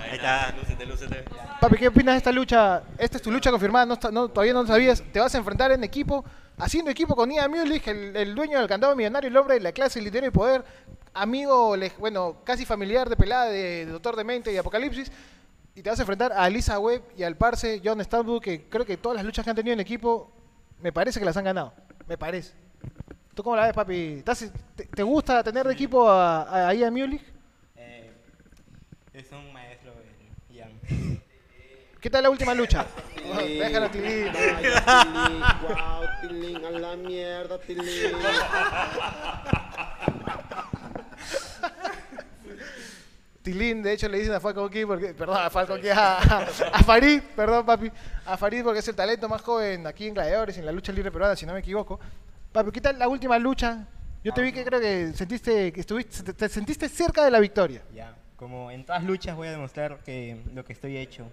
Ahí está. Lúcete, lúcete. Papi, ¿qué opinas de esta lucha? Esta es tu lucha confirmada, no, no- todavía no lo sabías. Te vas a enfrentar en equipo, haciendo equipo con Ian Mulich, el, dueño del candado millonario, el hombre de la clase, el dinero y poder, amigo, bueno, casi familiar de pelada de Doctor Demente y Apocalipsis. Y te vas a enfrentar a Lisa Webb y al parce John Stambul, que creo que todas las luchas que han tenido en equipo, me parece que las han ganado. Me parece. ¿Tú cómo la ves, papi? ¿Estás- te, gusta tener de equipo a, a Ian Mulich? Eh, es un. ¿Qué tal la última lucha? Déjalo, Tilín. Tilín, wow, <laughs> Tilín, a la mierda, Tilín. Tilín, de hecho, le dicen a Falcon King, porque, perdón, a Falcon King, a, a- a Farid, perdón, papi, a Farid porque es el talento más joven aquí en Gladiadores, en la lucha libre peruana, si no me equivoco. Papi, ¿qué tal la última lucha? Yo te vi que creo que sentiste, que estuviste, te, te sentiste cerca de la victoria. Ya, como en todas luchas voy a demostrar que lo que estoy hecho.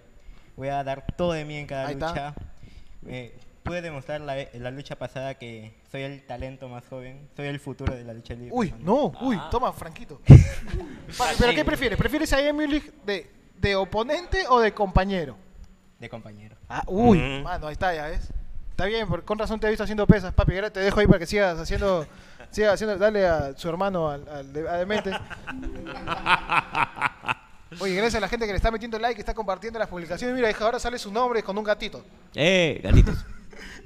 Voy a dar todo de mí en cada Ahí está. lucha. Eh, pude demostrar la, en la lucha pasada que soy el talento más joven, soy el futuro de la lucha libre. Uy, no, uy, toma, Franquito. <laughs> ¿pero qué prefieres? ¿Prefieres a Mulich de, de oponente o de compañero? De compañero. Ah, uy, Mm. mano, ahí está, ya ves. Está bien, por- con razón te he visto haciendo pesas, papi. Ahora te dejo ahí para que sigas haciendo, sigas haciendo, dale a su hermano, al, al de- a Demente. <laughs> Oye, gracias a la gente que le está metiendo like, que está compartiendo las publicaciones. Mira, hija, ahora sale su nombre con un gatito. Eh, gatitos.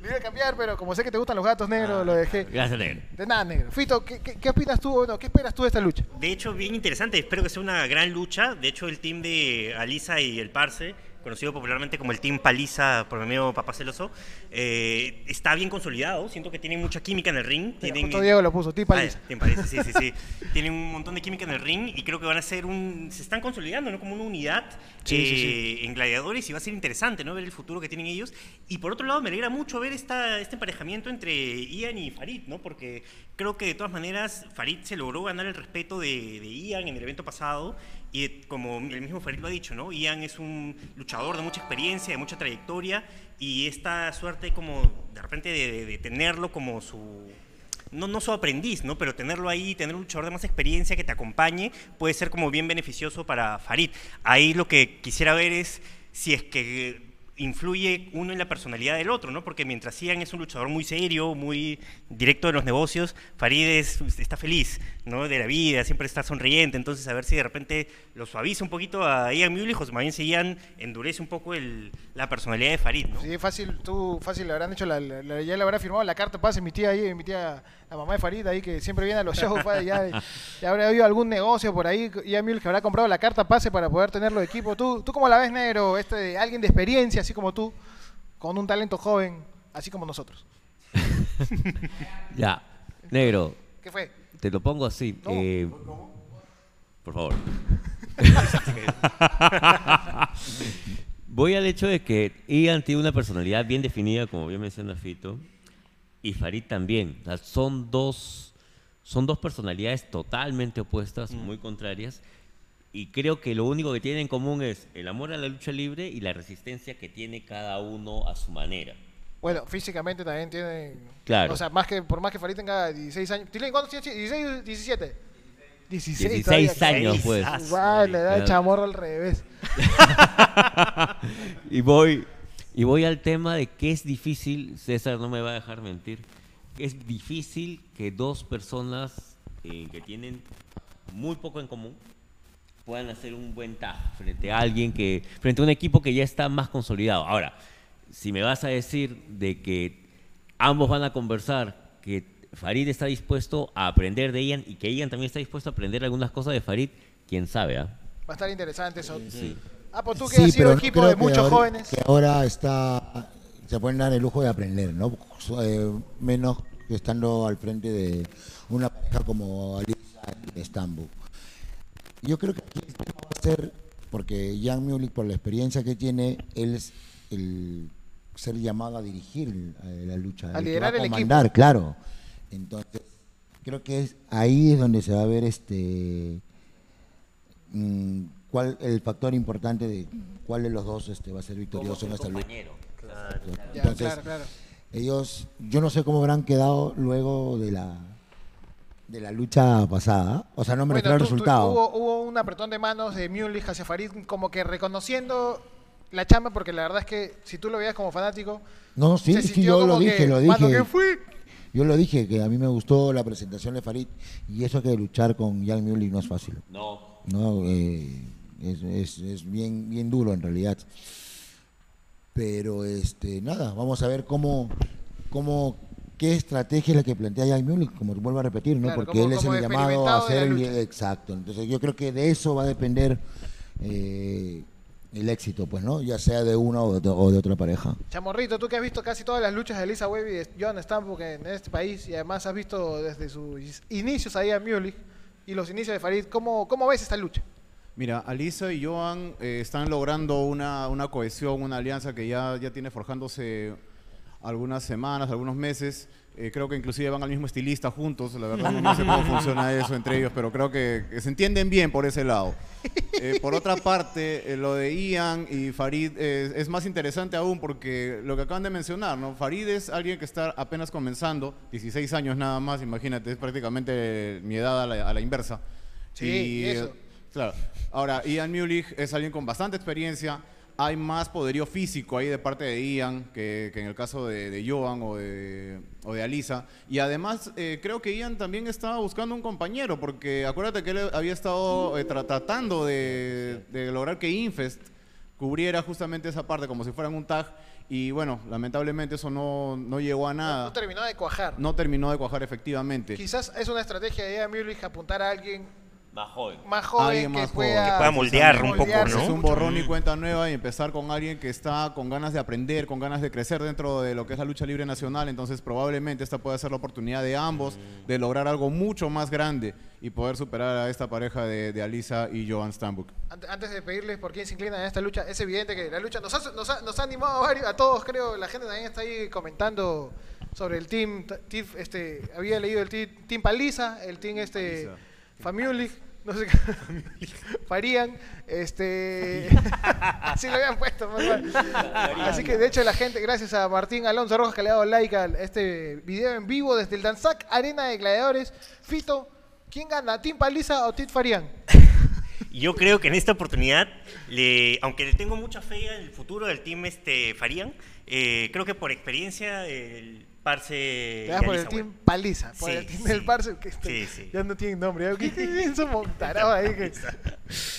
Le iba a cambiar, pero como sé que te gustan los gatos negros, lo dejé. Gracias, negro. De nada, negro. Fito, ¿qué, qué, qué opinas tú? Bueno, ¿Qué esperas tú de esta lucha? De hecho, bien interesante. Espero que sea una gran lucha. De hecho, el team de Alisa y el Parse, conocido popularmente como el team Paliza por mi amigo Papá Celoso, eh, está bien consolidado. Siento que tienen mucha química en el ring. Tienen, Diego lo puso, tipo Ah, Lisa. Team Paliza, sí, sí, sí. <laughs> Tienen un montón de química en el ring y creo que van a ser un... Se están consolidando, ¿no? Como una unidad Sí, sí, eh, en Gladiadores y va a ser interesante, ¿no? Ver el futuro que tienen ellos. Y por otro lado, me alegra mucho ver esta, este emparejamiento entre Ian y Farid, ¿no? Porque creo que de todas maneras Farid se logró ganar el respeto de, de Ian en el evento pasado. Y como el mismo Farid lo ha dicho, ¿no? Ian es un luchador de mucha experiencia, de mucha trayectoria. Y esta suerte como de repente de- de tenerlo como su no, no su aprendiz, ¿no? Pero tenerlo ahí, tener un luchador de más experiencia que te acompañe, puede ser como bien beneficioso para Farid. Ahí lo que quisiera ver es si es que influye uno en la personalidad del otro, ¿no? Porque mientras Ian es un luchador muy serio, muy directo de los negocios, Farid es- está feliz, ¿no? De la vida, siempre está sonriente, entonces a ver si de repente lo suaviza un poquito a Ian Mulich o más bien si Ian endurece un poco el- la personalidad de Farid, ¿no? Sí, fácil, tú fácil le habrán hecho, la, la- la- ya le habrá firmado la carta pase mi tía ahí, mi tía, la mamá de Farid ahí, que siempre viene a los shows, pa, ya, ya <laughs> habrá habido algún negocio por ahí, y a que habrá comprado la carta pase para poder tenerlo de equipo. ¿Tú, ¿Tú cómo la ves, negro? Este, alguien de experiencia, así como tú, con un talento joven, así como nosotros. <laughs> Ya. Negro, ¿Qué fue? te lo pongo así. No. eh, por favor. Voy al hecho de que Ian tiene una personalidad bien definida, como bien menciona Fito, y Farid también. O sea, son dos, son dos personalidades totalmente opuestas, muy contrarias, y creo que lo único que tienen en común es el amor a la lucha libre y la resistencia que tiene cada uno a su manera. Bueno, físicamente también tiene... Claro. O sea, más que, por más que Farid tenga 16 años. ¿Tilín, ¿Cuántos tienes? ¿16, 17? 16, 16 todavía, años, ¿qué? pues. Guau, le da el chamorro al revés. <laughs> y voy y voy al tema de que es difícil, César no me va a dejar mentir, que es difícil que dos personas eh, que tienen muy poco en común puedan hacer un buen tag frente a alguien que frente a un equipo que ya está más consolidado. Ahora, si me vas a decir de que ambos van a conversar, que Farid está dispuesto a aprender de Ian y que Ian también está dispuesto a aprender algunas cosas de Farid, quién sabe, ¿ah? Va a estar interesante eso. Ah, pues tú que Sí, has sido equipo de muchos ahora- jóvenes. Que ahora está, se pueden dar el lujo de aprender, ¿no? Eh, menos que estando al frente de una pareja como Alisa y Estambul. Yo creo que aquí el tema va a ser, porque Jan Mulik, por la experiencia que tiene, él es el ser llamado a dirigir la lucha. A liderar va a el equipo. comandar, claro. Entonces, creo que es ahí es donde se va a ver este mm, cuál el factor importante de cuál de los dos este, va a ser victorioso en esta lucha. Entonces, claro, claro. ellos, yo no sé cómo habrán quedado luego de la de la lucha pasada. O sea, no me refiero al tú- resultado. hubo, hubo un apretón de manos de Mulich hacia Farid, como que reconociendo la chamba, porque la verdad es que si tú lo veías como fanático, No, sí, se sí, yo lo dije, que, lo "Mano, dije. Yo lo dije, que a mí me gustó la presentación de Farid y eso que luchar con Jan Mulik no es fácil. No. No, eh, es, es- es bien, bien duro en realidad. Pero este, nada, vamos a ver cómo, cómo qué estrategia es la que plantea Jan Mulik, como vuelvo a repetir, ¿no? Claro, Porque como- él es el llamado a lucha. exacto. Entonces yo creo que de eso va a depender eh, el éxito, pues, ¿no? Ya sea de una o de, o de otra pareja. Chamorrito, tú que has visto casi todas las luchas de Elisa Webb y de John Stambuk en este país y además has visto desde sus inicios ahí a Mulich y los inicios de Farid, ¿cómo, cómo ves esta lucha? Mira, Alisa y Joan eh, están logrando una, una cohesión, una alianza que ya, ya tiene forjándose algunas semanas, algunos meses. Eh, creo que inclusive van al mismo estilista juntos. La verdad no sé cómo funciona eso entre ellos, pero creo que, se entienden bien por ese lado. Eh, por otra parte, eh, lo de Ian y Farid es más interesante aún porque lo que acaban de mencionar, ¿no? Farid es alguien que está apenas comenzando, 16 años nada más, imagínate, es prácticamente mi edad a la, a la inversa. Sí, y eso. eh, Claro. Ahora, Ian Mulich es alguien con bastante experiencia. Hay más poderío físico ahí de parte de Ian que, que en el caso de, de Joan o de, o de Alisa. Y además, eh, creo que Ian también estaba buscando un compañero, porque acuérdate que él había estado eh, tra- tratando de, de lograr que Infest cubriera justamente esa parte como si fueran un tag. Y bueno, lamentablemente eso no, no llegó a No nada. terminó de cuajar. No terminó de cuajar efectivamente. Quizás es una estrategia de Ian Mulich apuntar a alguien Más joven. más joven Alguien que, más joven. pueda, Que pueda moldear un poco, ¿no? Es un borrón y cuenta nueva y empezar con alguien que está con ganas de aprender, con ganas de crecer dentro de lo que es la lucha libre nacional. Entonces, probablemente esta pueda ser la oportunidad de ambos de lograr algo mucho más grande y poder superar a esta pareja de, de Alisa y Joan Stambuk. Ante- Antes de pedirles por quién se inclinan en esta lucha, es evidente que la lucha nos ha, nos ha, nos ha animado a, varios, a todos, creo. La gente también está ahí comentando sobre el team. t- team, este, había leído el team, team Paliza, el team este, Paliza. Famulich, no sé qué. <laughs> Farían, este. así <laughs> lo habían puesto. más mal. Así que de hecho la gente, gracias a Martín Alonso Rojas que le ha dado like a este video en vivo desde el Danzac Arena de Gladiadores. Fito, ¿quién gana? ¿Team Paliza o Team Farían? <laughs> Yo creo que en esta oportunidad, le- aunque le tengo mucha fe en el futuro del team este Farían, eh, creo que por experiencia el Parce... Te das por el team bueno. Paliza, por Sí, el team sí. del Parce, que este- Sí, sí. ya no tiene nombre. ¿Qué, montarado ahí? que-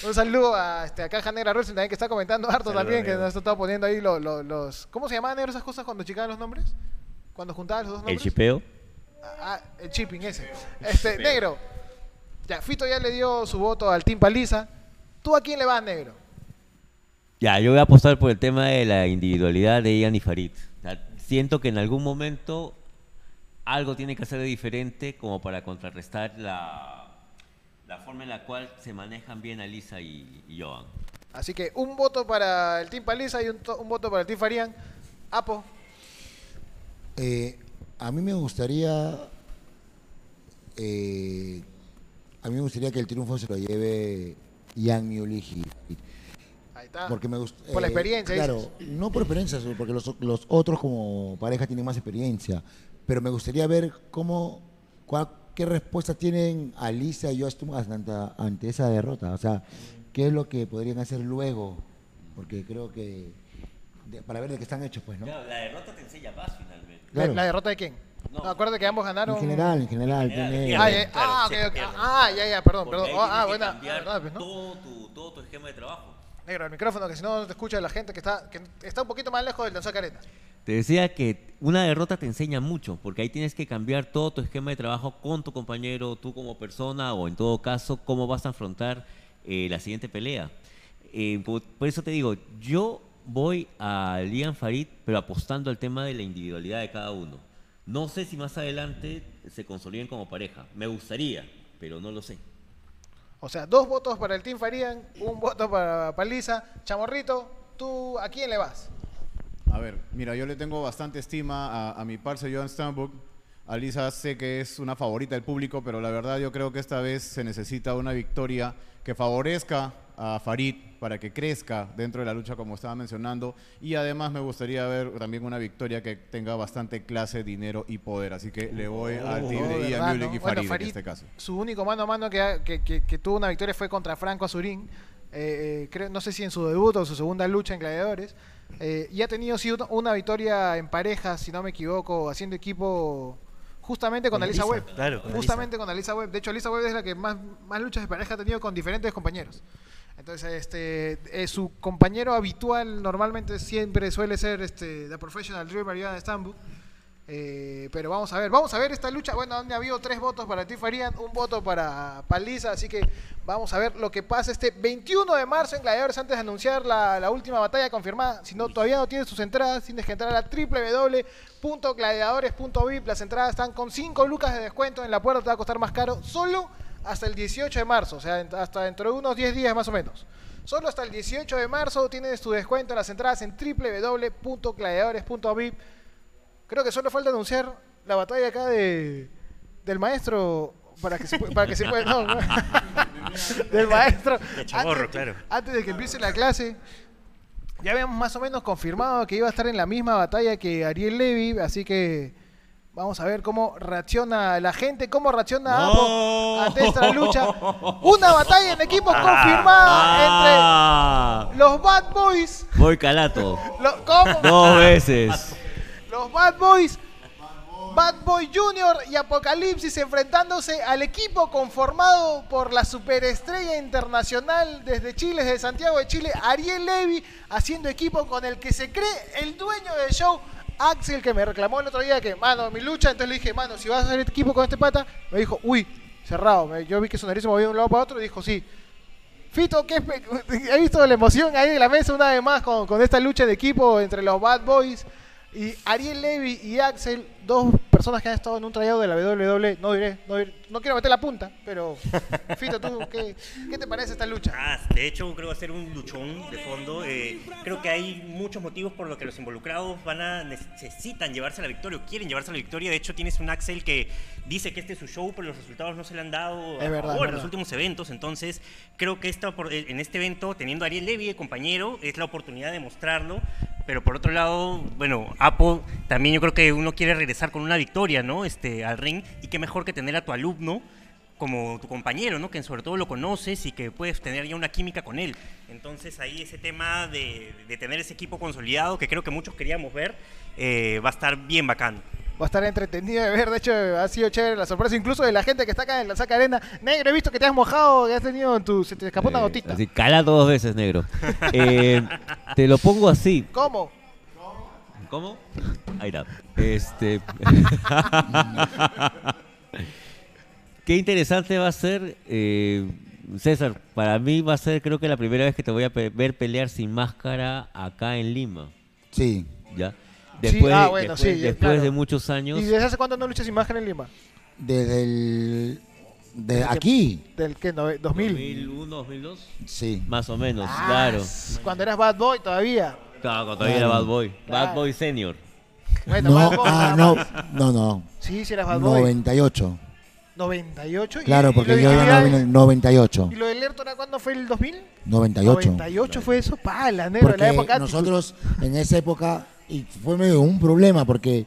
Un saludo a este, a Caja Negra Wrestling también que está comentando harto Saludo, también, que nos ha estado poniendo ahí lo- lo- los... ¿Cómo se llamaban negro esas cosas cuando chicaban los nombres? Cuando juntaban los dos El nombres. chipeo. Ah, el chipping ese. Este, negro. Ya, Fito ya le dio su voto al Team Paliza. ¿Tú a quién le vas, negro? Ya, yo voy a apostar por el tema de la individualidad de Ian y Farid. Siento que en algún momento algo tiene que hacer de diferente como para contrarrestar la, la forma en la cual se manejan bien Alisa y, y Joan. Así que un voto para el Team Paliza y un, to- un voto para el Team Farían. Apo. Eh, a mí me gustaría. eh, a mí me gustaría que el triunfo se lo lleve Jan y- Ahí está. porque me gusta Por la experiencia, claro dices. no por experiencia sino porque los, los otros como pareja tienen más experiencia pero me gustaría ver cómo cuál- qué respuesta tienen Alicia y Justin ante, ante esa derrota o sea qué es lo que podrían hacer luego porque creo que de- para ver de qué están hechos pues no la derrota te enseña más finalmente. ¿La- Claro. ¿La derrota de quién? No, acuérdate que ambos ganaron. en general en general tiene- Ah, ya, Claro, ah, sí, ok, ok. pierde. Ah, ya, ya, perdón, Porque perdón. ah, que buena. ah, verdad, pues, ¿no? todo, tu, todo tu esquema de trabajo. Negro, el micrófono, que si no te escucha la gente que está, que está un poquito más lejos del Danzac Arena. Te decía que una derrota te enseña mucho, porque ahí tienes que cambiar todo tu esquema de trabajo con tu compañero, tú como persona, o en todo caso, cómo vas a afrontar eh, la siguiente pelea. eh, como- por eso te digo, yo voy a Liam Farid, pero apostando al tema de la individualidad de cada uno. No sé si más adelante se consoliden como pareja. Me gustaría, pero no lo sé. O sea, dos votos para el Team Farían, un voto para Paliza. Chamorrito, ¿tú a quién le vas? A ver, mira, yo le tengo bastante estima a, mi parce Johan Stambuk. A Lisa sé que es una favorita del público, pero la verdad yo creo que esta vez se necesita una victoria que favorezca a Farid para que crezca dentro de la lucha como estaba mencionando y además me gustaría ver también una victoria que tenga bastante clase, dinero y poder, así que le voy al Oh, Ian ¿verdad, Mulick no? y Bueno, Farid, en este caso. Su único mano a mano que, que- que- que tuvo una victoria fue contra Franco Azurín. Eh, eh, creo, no sé si en su debut o su segunda lucha en Gladiadores. Eh, y ha tenido sí, una- una victoria en pareja, si no me equivoco, haciendo equipo justamente con, Con Alisa Alisa, Webb. claro, con justamente con Alisa Webb. De hecho, Alisa Webb es la que más, más luchas de pareja ha tenido con diferentes compañeros. Entonces, este, eh, su compañero habitual normalmente siempre suele ser este, The Professional Dreamer Johan Stambuk. Eh, pero vamos a ver, vamos a ver esta lucha. Bueno, donde ha habido tres votos para ti, Farían, un voto para Paliza. Así que vamos a ver lo que pasa este 21 de marzo en Gladiadores. Antes de anunciar la, última batalla confirmada, si no todavía no tienes tus entradas, tienes que entrar a www.gladiadores.vip. Las entradas están con 5 lucas de descuento. En la puerta te va a costar más caro solo hasta el 18 de marzo, o sea, hasta dentro de unos 10 días más o menos. Solo hasta el 18 de marzo tienes tu descuento en las entradas en www.gladiadores.vip. Creo que solo falta anunciar la batalla acá de del maestro para que se para que se pueda no, no. <laughs> del maestro De Chamorro, antes, claro. antes de que empiece la clase ya habíamos más o menos confirmado que iba a estar en la misma batalla que Ariel Levy así que vamos a ver cómo reacciona la gente cómo reacciona Apo ante esta lucha una batalla en equipo confirmada Ah, entre los Bad Boys Voy calato. lo- ¿cómo? Dos veces. <laughs> Los Bad Boys, Bad Boy Junior y Apocalipsis enfrentándose al equipo conformado por la superestrella internacional desde Chile, desde Santiago de Chile, Ariel Levy, haciendo equipo con el que se cree el dueño del show, Axel, que me reclamó el otro día que, mano, mi lucha, entonces le dije, mano, si vas a hacer equipo con este pata, me dijo, uy, cerrado. Yo vi que su nariz se movía de un lado para otro y dijo, sí. Fito, ¿qué espe- <laughs> he visto la emoción ahí en la mesa una vez más con, con esta lucha de equipo entre los Bad Boys y Ariel Levy y Axel, dos personas que han estado en un trayado de la WWE. No diré, no, diré- no quiero meter la punta, pero <laughs> Fito, ¿tú qué, qué te parece esta lucha? Ah, de hecho, creo que va a ser un luchón de fondo. Eh, creo que hay muchos motivos por los que los involucrados van a necesitan llevarse la victoria o quieren llevarse la victoria. De hecho, tienes un Axel que dice que este es su show, pero los resultados no se le han dado Es a verdad, favor en los últimos eventos. Entonces, creo que esta, por- en este evento, teniendo a Ariel Levy de compañero, es la oportunidad de mostrarlo. Pero por otro lado, bueno, Apo también yo creo que uno quiere regresar con una victoria, ¿no? Este, al ring. Y qué mejor que tener a tu alumno como tu compañero, ¿no? Que sobre todo lo conoces y que puedes tener ya una química con él. Entonces ahí ese tema de, de tener ese equipo consolidado, que creo que muchos queríamos ver, eh, va a estar bien bacán. Va a estar entretenido de ver, de hecho ha sido chévere la sorpresa incluso de la gente que está acá en la saca arena. Negro, he visto que te has mojado, que has tenido en tu... se te escapó una Eh, gotita. Así, calato dos veces, negro. <laughs> Eh, te lo pongo así. ¿Cómo? ¿Cómo? Ahí está. Este. <laughs> Qué interesante va a ser, eh, César. Para mí va a ser, creo que la primera vez que te voy a pe- ver pelear sin máscara acá en Lima. Sí. ¿Ya? Sí, Después, ah, de- bueno, después, sí, después claro. de muchos años. ¿Y desde hace cuánto no luchas sin máscara en Lima? Desde el... De Desde que- aquí. ¿Del qué? Nove- ¿2000? 2001, 2002. Sí. Más o menos, Ah, claro. Cuando eras Bad Boy todavía. Claro, cuando todavía Claro. era Bad Boy. Claro. Bad Boy Senior. Bueno, Bad No, Boy, ah, no, no, no. Sí, sí eras Bad Boy. 98. 98. ¿Y- Claro, porque de yo no vine en el 98. ¿Y lo del Lertora cuándo fue el 2000? 98. 98 fue eso, pala, negro, Porque la época nosotros en esa época, y fue medio un problema, porque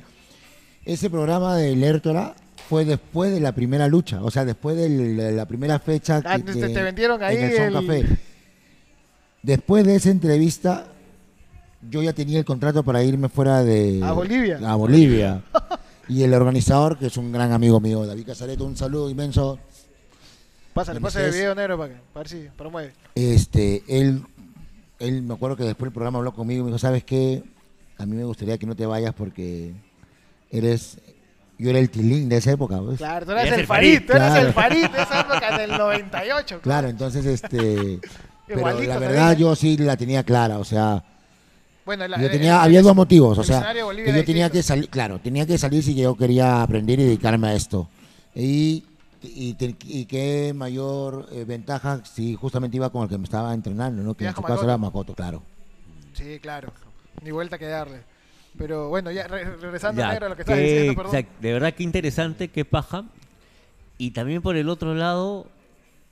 ese programa de Lertora fue después de la primera lucha, o sea, después de la, primera fecha Ah, que, te- vendieron ahí en el Son el- Café. Después de esa entrevista, yo ya tenía el contrato para irme fuera de... A Bolivia. A Bolivia. y el organizador, que es un gran amigo mío, David Casareto, un saludo inmenso. Pásale, ¿Dónde pásale el video negro para, que- para ver si promueve. Este, él, él me acuerdo que después del programa habló conmigo y me dijo, ¿sabes qué? A mí me gustaría que no te vayas porque eres, yo era el tilín de esa época, pues. Claro, tú eras Eres el el Farid, Farid. tú eras Claro. el Farid de esa época del 98. Claro, entonces este, <laughs> Pero Igualito la verdad ve. yo sí la tenía clara, o sea, Bueno, la- yo el- tenía, el- había dos motivos, o sea, que yo tenía que salir, claro, tenía que salir si yo quería aprender y dedicarme a esto. Y, y, te- y qué mayor eh, ventaja si justamente iba con el que me estaba entrenando, ¿no? Que en con caso era. Makoto, claro. Sí, claro. Ni vuelta que darle. Pero bueno, ya re- regresando Ya, negro a lo que estabas diciendo, perdón. exact- de verdad que interesante, qué paja. Y también por el otro lado,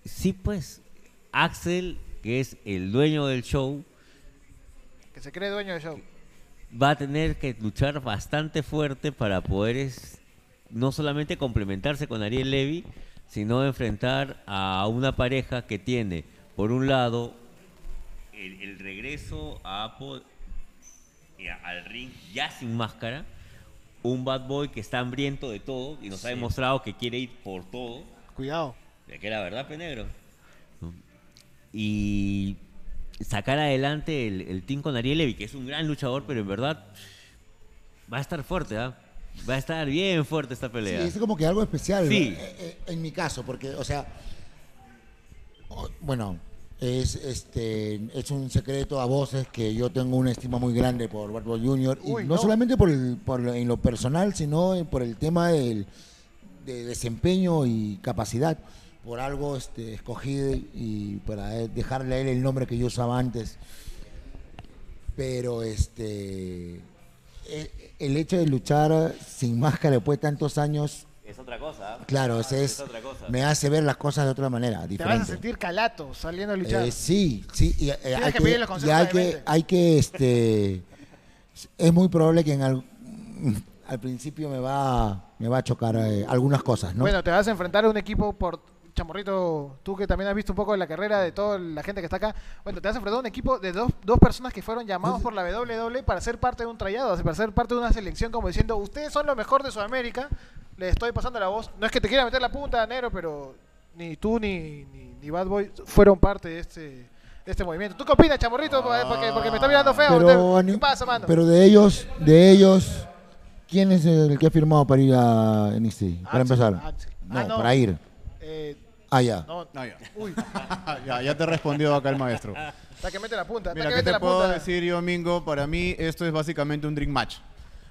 sí pues, Axel, que es el dueño del show, Que se cree dueño del show. va a tener que luchar bastante fuerte para poder es- no solamente complementarse con Ariel Levy, sino enfrentar a una pareja que tiene, por un lado, el, el regreso a Apple al ring ya sin máscara, un bad boy que está hambriento de todo y nos ha demostrado que quiere ir por todo, Cuidado. de que la verdad, penegro. Y sacar adelante el, el team con Ariel Levy, que es un gran luchador, pero en verdad va a estar fuerte, ¿ah? Va a estar bien fuerte esta Sí, pelea. es como que algo especial Sí. eh, eh, en mi caso, porque, o sea, bueno, es este es un secreto a voces que yo tengo una estima muy grande por Bad Boy Jr. y Uy, no, no. solamente por, el, por lo- en lo personal, sino en- por el tema del, de desempeño y capacidad. Por algo este, escogí y para eh, dejarle a él el nombre que yo usaba antes. Pero este eh, el hecho de luchar sin máscara después de tantos años, Es otra cosa. ¿ah? claro, ese es, otra cosa. me hace ver las cosas de otra manera, Te vas a diferente. sentir calato saliendo a luchar. Eh, sí, sí, y, eh, hay que que, pedir los y consejos hay que, hay que, este, <laughs> es muy probable que en al, al principio me va, me va a chocar eh, algunas cosas, ¿no? Bueno, te vas a enfrentar a un equipo por Chamorrito, tú que también has visto un poco de la carrera de toda la gente que está acá. Bueno, te vas a enfrentar a un equipo de dos, dos personas que fueron llamados por la WWE para ser parte de un trayado, para ser parte de una selección, como diciendo, ustedes son lo mejor de Sudamérica, les estoy pasando la voz. No es que te quiera meter la punta, negro, pero ni tú ni, ni, ni Bad Boy fueron parte de este, de este movimiento. ¿Tú qué opinas, Chamorrito? Porque, porque me está mirando feo. pero, ¿Qué pasa, mano? pero de ellos, de ellos, ¿quién es el que ha firmado para ir a NXT? Para Axel, empezar. No, Ah, no. para ir. Eh, Ah, ya. no, No, ya. <laughs> uy, <laughs> ya, ya te respondió acá el maestro. está que mete la punta. Está Mira, que ¿qué mete te la puedo punta. decir yo, Mingo? Para mí esto es básicamente un dream match.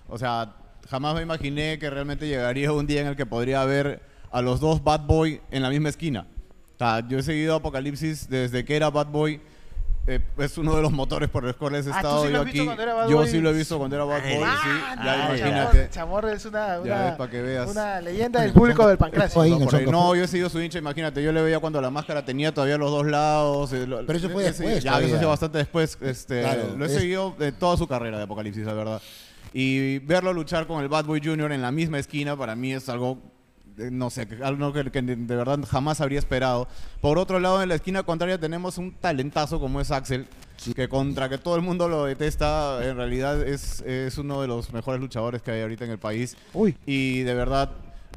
O sea, jamás me imaginé que realmente llegaría un día en el que podría haber a los dos Bad Boy en la misma esquina. O sea, yo he seguido Apocalipsis desde que era Bad Boy. Eh, es uno de los motores por los cuales he Ah, ¿tú estado sí lo yo aquí. cuando era Bad yo sí lo he visto cuando era Bad Boy, sí. Ya imagínate. Chamorro, es una, una, que veas. una leyenda del <laughs> público del Pancracio. No, por ahí. No, yo he sido su hincha, imagínate, yo le veía cuando la máscara tenía todavía los dos lados. eh, lo- Pero eso fue ese- después Ya, todavía. eso fue bastante después. Este, Claro, lo he es- seguido de toda su carrera de Apocalipsis, la verdad. Y verlo luchar con el Bad Boy Jr. en la misma esquina, para mí es algo, eh, no sé, algo que, que de verdad jamás habría esperado. Por otro lado, en la esquina contraria tenemos un talentazo como es Axel, que contra que todo el mundo lo detesta, en realidad es, es uno de los mejores luchadores que hay ahorita en el país. Uy. Y de verdad,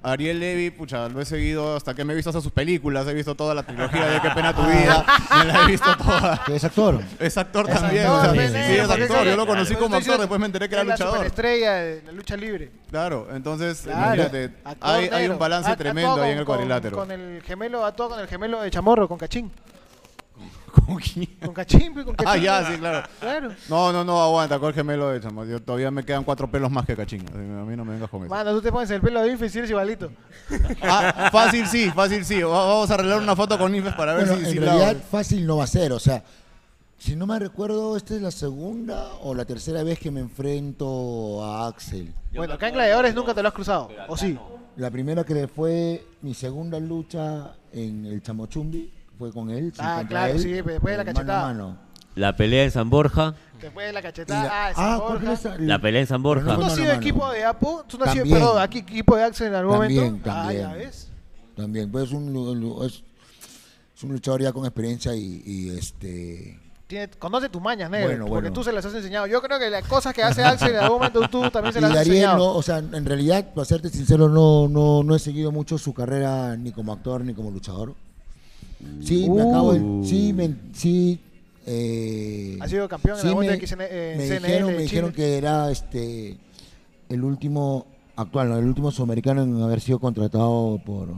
Ariel Levy, pucha, lo he seguido hasta que me he visto hasta sus películas, he visto toda la trilogía de Qué pena tu vida, me la he visto toda. Que es actor. Es actor Es también, actor, o sea, sí, es actor, yo lo conocí como actor, después me enteré que era es la luchador. superestrella de la lucha libre. Claro, entonces, Claro. imagínate, Actor hay, un balance Act- tremendo ahí en el cuadrilátero. Con el gemelo, actúa con el gemelo de Chamorro, con Cachín. ¿Con quién? Con Cachín, pues, con Ah, Cachín. ya, sí, claro. Claro. No, no, no, aguanta, gemelo de chamo. Yo todavía me quedan cuatro pelos más que que A mí no me vengas con eso. Mano, tú te pones el pelo de Infes y eres igualito. Ah, fácil sí, fácil sí. Va- Vamos a arreglar una foto con Infes para ver Bueno, si, en si la- realidad fácil no va a ser, o sea, si no me recuerdo, esta es la segunda o la tercera vez que me enfrento a Axel. Bueno, acá en Gladiadores nunca te lo has cruzado. ¿O sí? La primera que fue mi segunda lucha en el Chamochumbi fue con él. Ah, claro, él, sí, después de la eh, mano cachetada. mano. La pelea en San Borja. Después de la cachetada. la- ah, San ah. La pelea en San Borja. ¿Tú no has sido equipo de Apo? ¿Tú no has sido, También. perdón, aquí equipo de Axel en algún También, momento? Ah, también. ya ves. También, pues es un, es, es un luchador ya con experiencia y, y, este... Tiene, conoce tus mañas, negro. Bueno, porque bueno. tú se las has enseñado. Yo creo que las cosas que hace Axel en algún momento tú también se Y las has enseñado. no, o sea, en realidad, para serte sincero, no, no, no he seguido mucho su carrera ni como actor ni como luchador. Sí, me acabo de, sí, me, sí, eh, Ha sido campeón en sí la me, de XN, eh, me CNL dijeron, me dijeron que era este el último actual, no, el último sudamericano en haber sido contratado por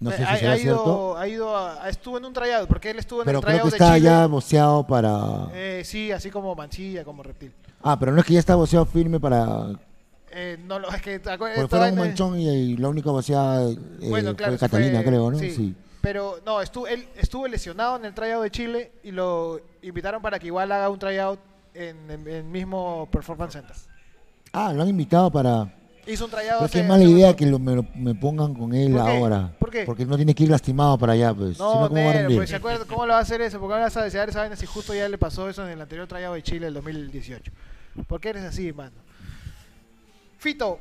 No sé si será ha ido, cierto. ha ido a- estuvo en un tryout, porque él estuvo en Pero el creo que de está Chile. ya boceado para... Eh, sí, así como Mancilla, como Reptil. Ah, pero no es que ya está boceado firme para... Eh, no lo, es que Porque fueron un manchón y, y la única boceada eh, Bueno, claro, fue Catalina, fue- creo, ¿no? Sí. Sí. Pero no, estuvo, él estuvo lesionado en el tryout de Chile y lo invitaron para que igual haga un tryout en el mismo Performance Center. Ah, lo han invitado para... Hizo un tryout Pero qué mala idea que lo- me, lo- me pongan con él ahora. ¿Por qué? Porque no tiene que ir lastimado para allá, pues. No, Si no, ¿cómo va a negro, rendir? pues, ¿se acuerda cómo lo va a hacer eso? ¿Por qué vas a desear esa vaina si justo ya le pasó eso en el anterior tryout de Chile del 2018? ¿Por qué eres así, mano? Fito,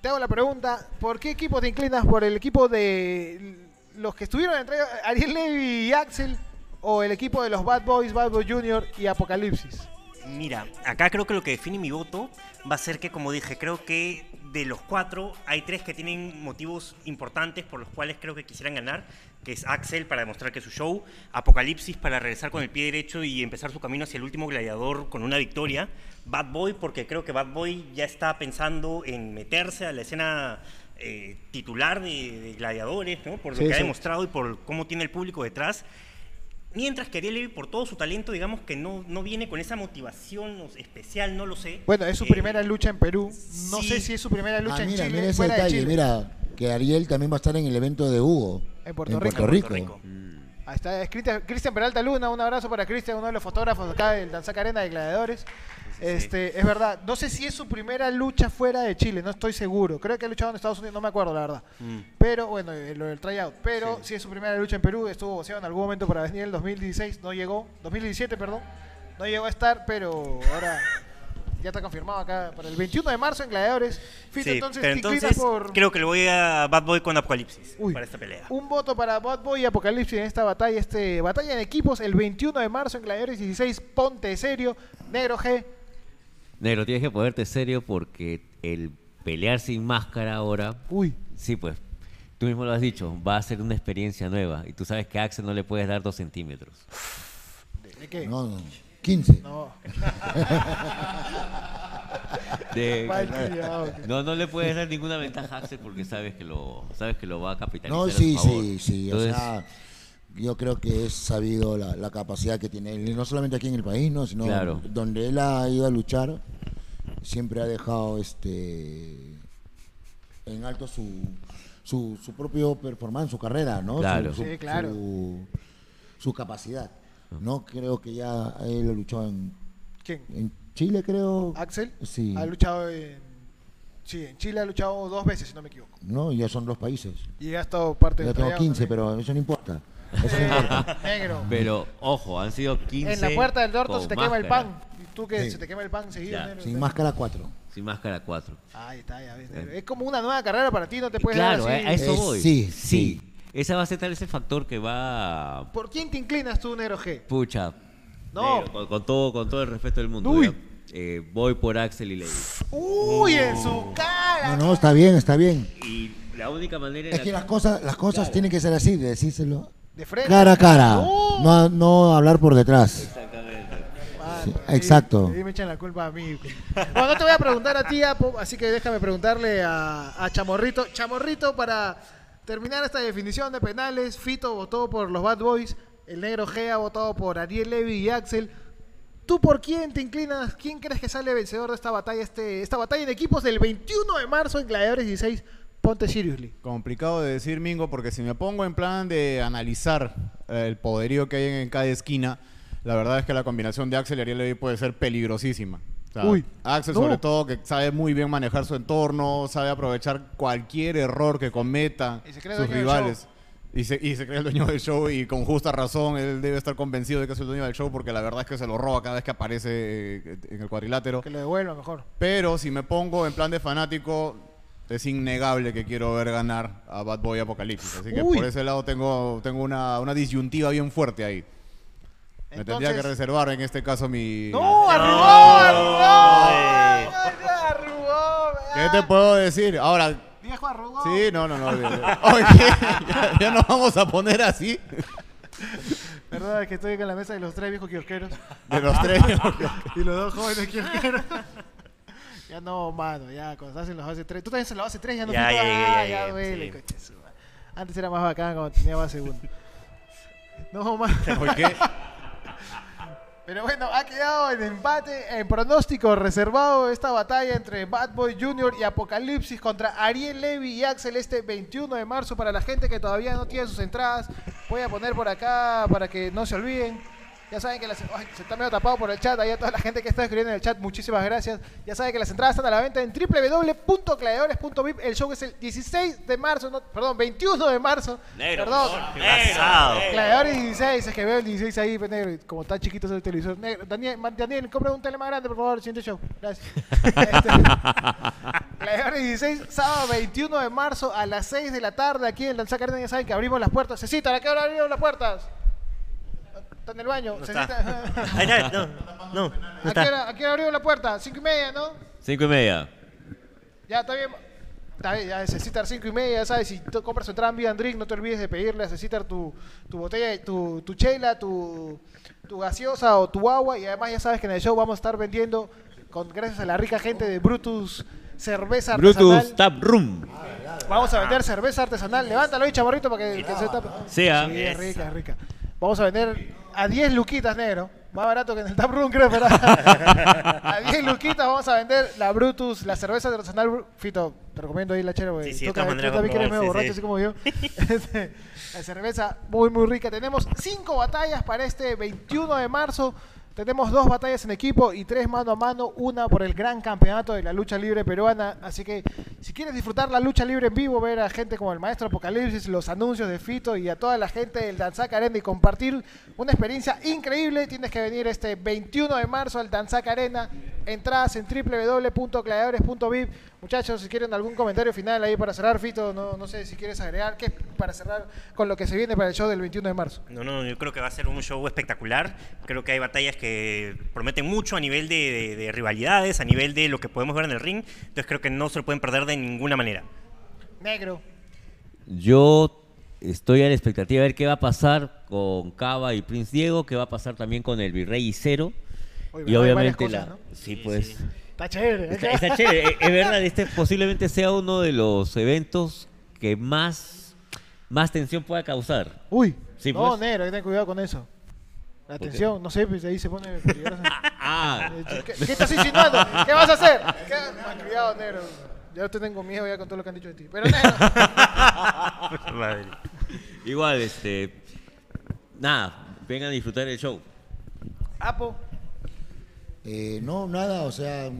te hago la pregunta, ¿por qué equipo te inclinas? ¿Por el equipo de los que estuvieron en el tryout, Ariel Levy y Axel? ¿O el equipo de los Bad Boys, Bad Boy Junior y Apocalipsis? Mira, acá creo que lo que define mi voto va a ser que, como dije, creo que de los cuatro hay tres que tienen motivos importantes por los cuales creo que quisieran ganar, que es Axel para demostrar que es su show, Apocalipsis para regresar con el pie derecho y empezar su camino hacia el último gladiador con una victoria, Bad Boy porque creo que Bad Boy ya está pensando en meterse a la escena eh, titular de, de gladiadores, ¿no? por lo Sí, que ha demostrado y por cómo tiene el público detrás. Mientras que Ariel Levy, por todo su talento, digamos que no, no viene con esa motivación especial, no lo sé. Bueno, es su Eh, primera lucha en Perú. No sí. sé si es su primera lucha Ah, en mira, Chile, mira ese fuera de detalle. Chile. Mira, que Ariel también va a estar en el evento de Hugo. En Puerto en Rico. Puerto en Rico. Puerto Rico. Ahí está, es Cristian, Cristian Peralta Luna, un abrazo para Cristian, uno de los fotógrafos acá del Danzac Arena de Gladiadores. Este, es verdad, no sé si es su primera lucha fuera de Chile, no estoy seguro. Creo que ha luchado en Estados Unidos, no me acuerdo la verdad. Mm. Pero bueno, eh, lo del tryout. Pero si es su primera lucha en Perú, estuvo boceado en algún momento para venir en el 2016, no llegó, 2017, perdón. No llegó a estar, pero ahora <laughs> ya está confirmado acá para el 21 de marzo en Gladiadores. Fito, Sí, entonces, pero entonces por creo que le voy a Bad Boy con Apocalipsis Uy. para esta pelea. un voto para Bad Boy y Apocalipsis en esta batalla, este batalla en equipos el 21 de marzo en Gladiadores 16, ponte serio, negro G. Negro, tienes que ponerte serio porque el pelear sin máscara ahora, Uy, sí, pues, tú mismo lo has dicho, va a ser una experiencia nueva. Y tú sabes que a Axel no le puedes dar dos centímetros. ¿de qué? No, no, 15. No, <laughs> De- no, no le puedes dar ninguna ventaja a Axel porque sabes que lo, sabes que lo va a capitalizar. No, a sí, sí, sí. O Entonces, sea, yo creo que es sabido la, la capacidad que tiene él, no solamente aquí en el país, ¿no? sino Claro. donde él ha ido a luchar, siempre ha dejado este en alto su, su, su propio performance, su carrera, ¿no? Su- Claro. Su, Sí, claro. Su, su capacidad. No creo que ya él ha luchado en, ¿Quién? en Chile, creo. Axel Sí. ha luchado en sí, en Chile ha luchado dos veces si no me equivoco. No, ya son dos países. Y ha estado parte Ya del tengo tryout 15, también. pero eso no importa. Eso <laughs> negro. Pero, ojo, han sido 15. En la puerta del orto con se te quema el máscara. pan. Y tú que Sí. se te quema el pan seguido, Ya, negro. Sin máscara 4. Sin máscara 4. Ahí está, ya ves. negro. Es como una nueva carrera para ti, no te puedes Claro, dar a así. a eso Eh, voy. sí, sí. Esa va a ser tal ese factor que va a ¿Por quién te inclinas tú, negro G? Pucha. No. negro, con, con todo, con todo el respeto del mundo. Uy. ¿ya? Eh, voy por Axel y Lady. Uy, en su cara. No, no, está bien, está bien. Y la única manera en Es la que las cosas, las cosas tienen que ser así, de decírselo De frente. cara a cara, No. no, no hablar por detrás. Exactamente. Mano, Sí, ahí- exacto. Ahí me echan la culpa a mí. Bueno, no te voy a preguntar a ti, Apo, así que déjame preguntarle a, a Chamorrito. Chamorrito, para terminar esta definición de penales, Fito votó por los Bad Boys, el negro G ha votado por Ariel Levy y Axel. ¿Tú por quién te inclinas? ¿Quién crees que sale vencedor de esta batalla, este, esta batalla en equipos del 21 de marzo en Gladiadores 16? Ponte seriously. Complicado de decir, Mingo, porque si me pongo en plan de analizar eh, el poderío que hay en, cada esquina, la verdad es que la combinación de Axel y Ariel Levy puede ser peligrosísima. O sea, Uy. Axel, No. sobre todo, que sabe muy bien manejar su entorno, sabe aprovechar cualquier error que cree sus rivales. Y se, y se cree el dueño del show y con justa razón él debe estar convencido de que es el dueño del show porque la verdad es que se lo roba cada vez que aparece eh, en el cuadrilátero. Que lo devuelva mejor. Pero si me pongo en plan de fanático, es innegable que quiero ver ganar a Bad Boy Apocalipsis. Así que Uy. por ese lado tengo, tengo una, una disyuntiva bien fuerte ahí. Me tendría que reservar en este caso mi... ¡No! ¡Arrugó! ¡Arrugó! ¡Arrugó! ¿Qué te puedo decir? Ahora, Viejo arrugó. sí, no, no, no. <laughs> Oye, ya, ya nos vamos a poner así. Perdón, es que estoy con la mesa de los tres viejos kiosqueros. De los tres. <laughs> y los dos jóvenes kiosqueros. Ya no, mano, ya, cuando estás en los base 3. Tú también en la base 3, ya no Ya, ya, ya, Ah, ya, duele. Antes era más bacán cuando tenía más segundo. No, más. <laughs> ¿Por qué? Pero bueno, ha quedado en empate, en pronóstico reservado esta batalla entre Bad Boy Jr. y Apocalipsis contra Ariel Levy y Axel este 21 de marzo. Para la gente que todavía no tiene sus entradas, voy a poner por acá para que no se olviden. Ya saben que las, ay, se está medio tapado por el chat, ahí a toda la gente que está escribiendo en el chat, muchísimas gracias. Ya saben que las entradas están a la venta en www.gladiadores.vip. El show es el 16 de marzo, no, perdón, 21 de marzo. Negro, perdón. Pasado. Gladiadores 16, es que veo el 16 ahí, pues, negro, y como está chiquito es el televisor. Negro, Daniel, Daniel, compra un tele más grande, por favor, siguiente show. Gracias. <laughs> Este, Gladiadores 16, sábado 21 de marzo a las 6 de la tarde aquí en Lanzac Arena, ya saben que abrimos las puertas. Cecita, ¿a qué hora abrimos las puertas? Está en el baño. No Cecita. está. <laughs> Ahí está, no, no, no ¿A qué, está. hora, ¿A qué hora abrimos la puerta? Cinco y media, ¿no? Cinco y media. Ya, está bien. Está bien, ya necesitas cinco y media, ya sabes, si tú compras tu entrada en Drink, no te olvides de pedirle a Cecitar tu, tu botella, tu, tu chela, tu, tu gaseosa o tu agua, y además ya sabes que en el show vamos a estar vendiendo, con gracias a la rica gente de Brutus Cerveza Brutus Artesanal, Tap Room. vamos a vender cerveza artesanal, levántalo ahí, chaborrito, para que, que se tape. Sea. Sí, es rica, es rica. Vamos a vender a 10 luquitas, negro. Más barato que en el Tap Room, creo, pero <laughs> a 10 luquitas vamos a vender la Brutus, la cerveza artesanal. Fito, te recomiendo ahí la chera, porque Sí, sí, tú también que eres medio favor, borracho, sí, así como yo. <laughs> Este, la cerveza muy, muy rica. Tenemos 5 batallas para este 21 de marzo. Tenemos dos batallas en equipo y tres mano a mano, una por el gran campeonato de la lucha libre peruana. Así que si quieres disfrutar la lucha libre en vivo, ver a gente como el maestro Apocalipsis, los anuncios de Fito y a toda la gente del Danzac Arena y compartir una experiencia increíble, tienes que venir este 21 de marzo al Danzac Arena. Entradas en www.gladiadores.vip. Muchachos, si quieren algún comentario final ahí para cerrar, Fito, no, sé si quieres agregar, ¿qué para cerrar con lo que se viene para el show del 21 de marzo? No, no, yo creo que va a ser un show espectacular. Creo que hay batallas que prometen mucho a nivel de, de- de rivalidades, a nivel de lo que podemos ver en el ring. Entonces creo que no se lo pueden perder de ninguna manera. Negro. Yo estoy a la expectativa de ver qué va a pasar con Cava y Prince Diego, qué va a pasar también con el Virrey y Cero. Oye, y obviamente la... Sí, Sí, pues... sí. Está chévere. ¿eh? Está, está chévere. Es verdad, este posiblemente sea uno de los eventos que más, más tensión pueda causar. Uy, Sí, no, pues. negro, hay que tener cuidado con eso. Atención, no sé, pues ahí se pone peligroso. <laughs> Ah, ¿Qué, qué estás insinuando? ¿Qué vas a hacer? ¿Qué? Malcriado, negro. Ya te tengo miedo ya con todo lo que han dicho de ti. Pero negro, <laughs> Madre. igual, este... Nada, vengan a disfrutar el show. Apo, Eh, no, nada, o sea,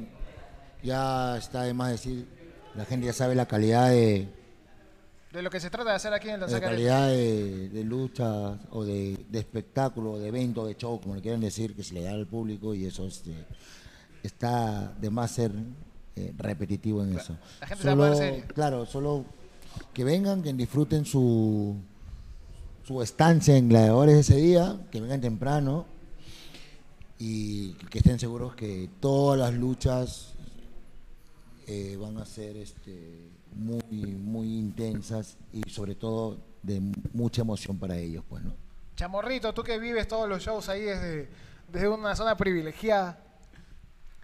ya está de más decir, la gente ya sabe la calidad de, de lo que se trata de hacer aquí en la calidad de, de lucha o de, de espectáculo, de evento, de show, como le quieran decir, que se le da al público y eso este, está de más ser eh, repetitivo en eso. la gente se va a. Claro, solo que vengan, que disfruten su, su estancia en Gladiadores ese día, que vengan temprano y que estén seguros que todas las luchas eh, van a ser este, muy, muy intensas y sobre todo de mucha emoción para ellos, pues, ¿no? Chamorrito, tú que vives todos los shows ahí desde, desde una zona privilegiada.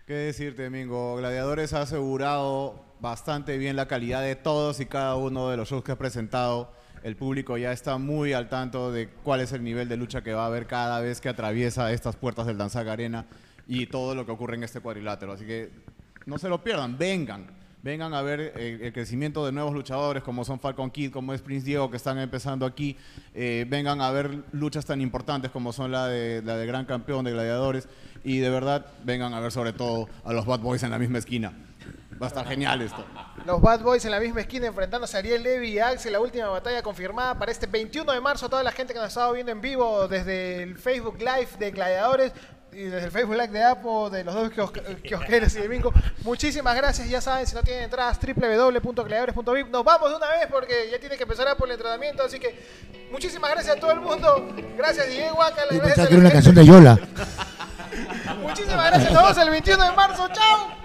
¿Qué decirte, Mingo? Gladiadores ha asegurado bastante bien la calidad de todos y cada uno de los shows que ha presentado. El público ya está muy al tanto de cuál es el nivel de lucha que va a haber cada vez que atraviesa estas puertas del Danzag Arena y todo lo que ocurre en este cuadrilátero. Así que no se lo pierdan, vengan. Vengan a ver eh, el crecimiento de nuevos luchadores como son Falcon Kid, como es Prince Diego, que están empezando aquí. Eh, vengan a ver luchas tan importantes como son la de, la de Gran Campeón de Gladiadores. Y de verdad, vengan a ver sobre todo a los Bad Boys en la misma esquina. Va a estar genial esto. Los Bad Boys en la misma esquina enfrentándose a Ariel Levy y Axel, la última batalla confirmada para este 21 de marzo. Toda la gente que nos ha estado viendo en vivo desde el Facebook Live de Gladiadores y desde el Facebook Live de Apo, de los dos kios- kiosqueros y de Bingo. Muchísimas gracias. Ya saben, si no tienen entradas, www.gladiadores.vip. Nos vamos de una vez porque ya tiene que empezar Apo el entrenamiento. Así que muchísimas gracias a todo el mundo. Gracias, Diego. Yo gracias a la una gente. canción de Yola. <laughs> Muchísimas gracias. Nos vemos el 21 de marzo. ¡Chao!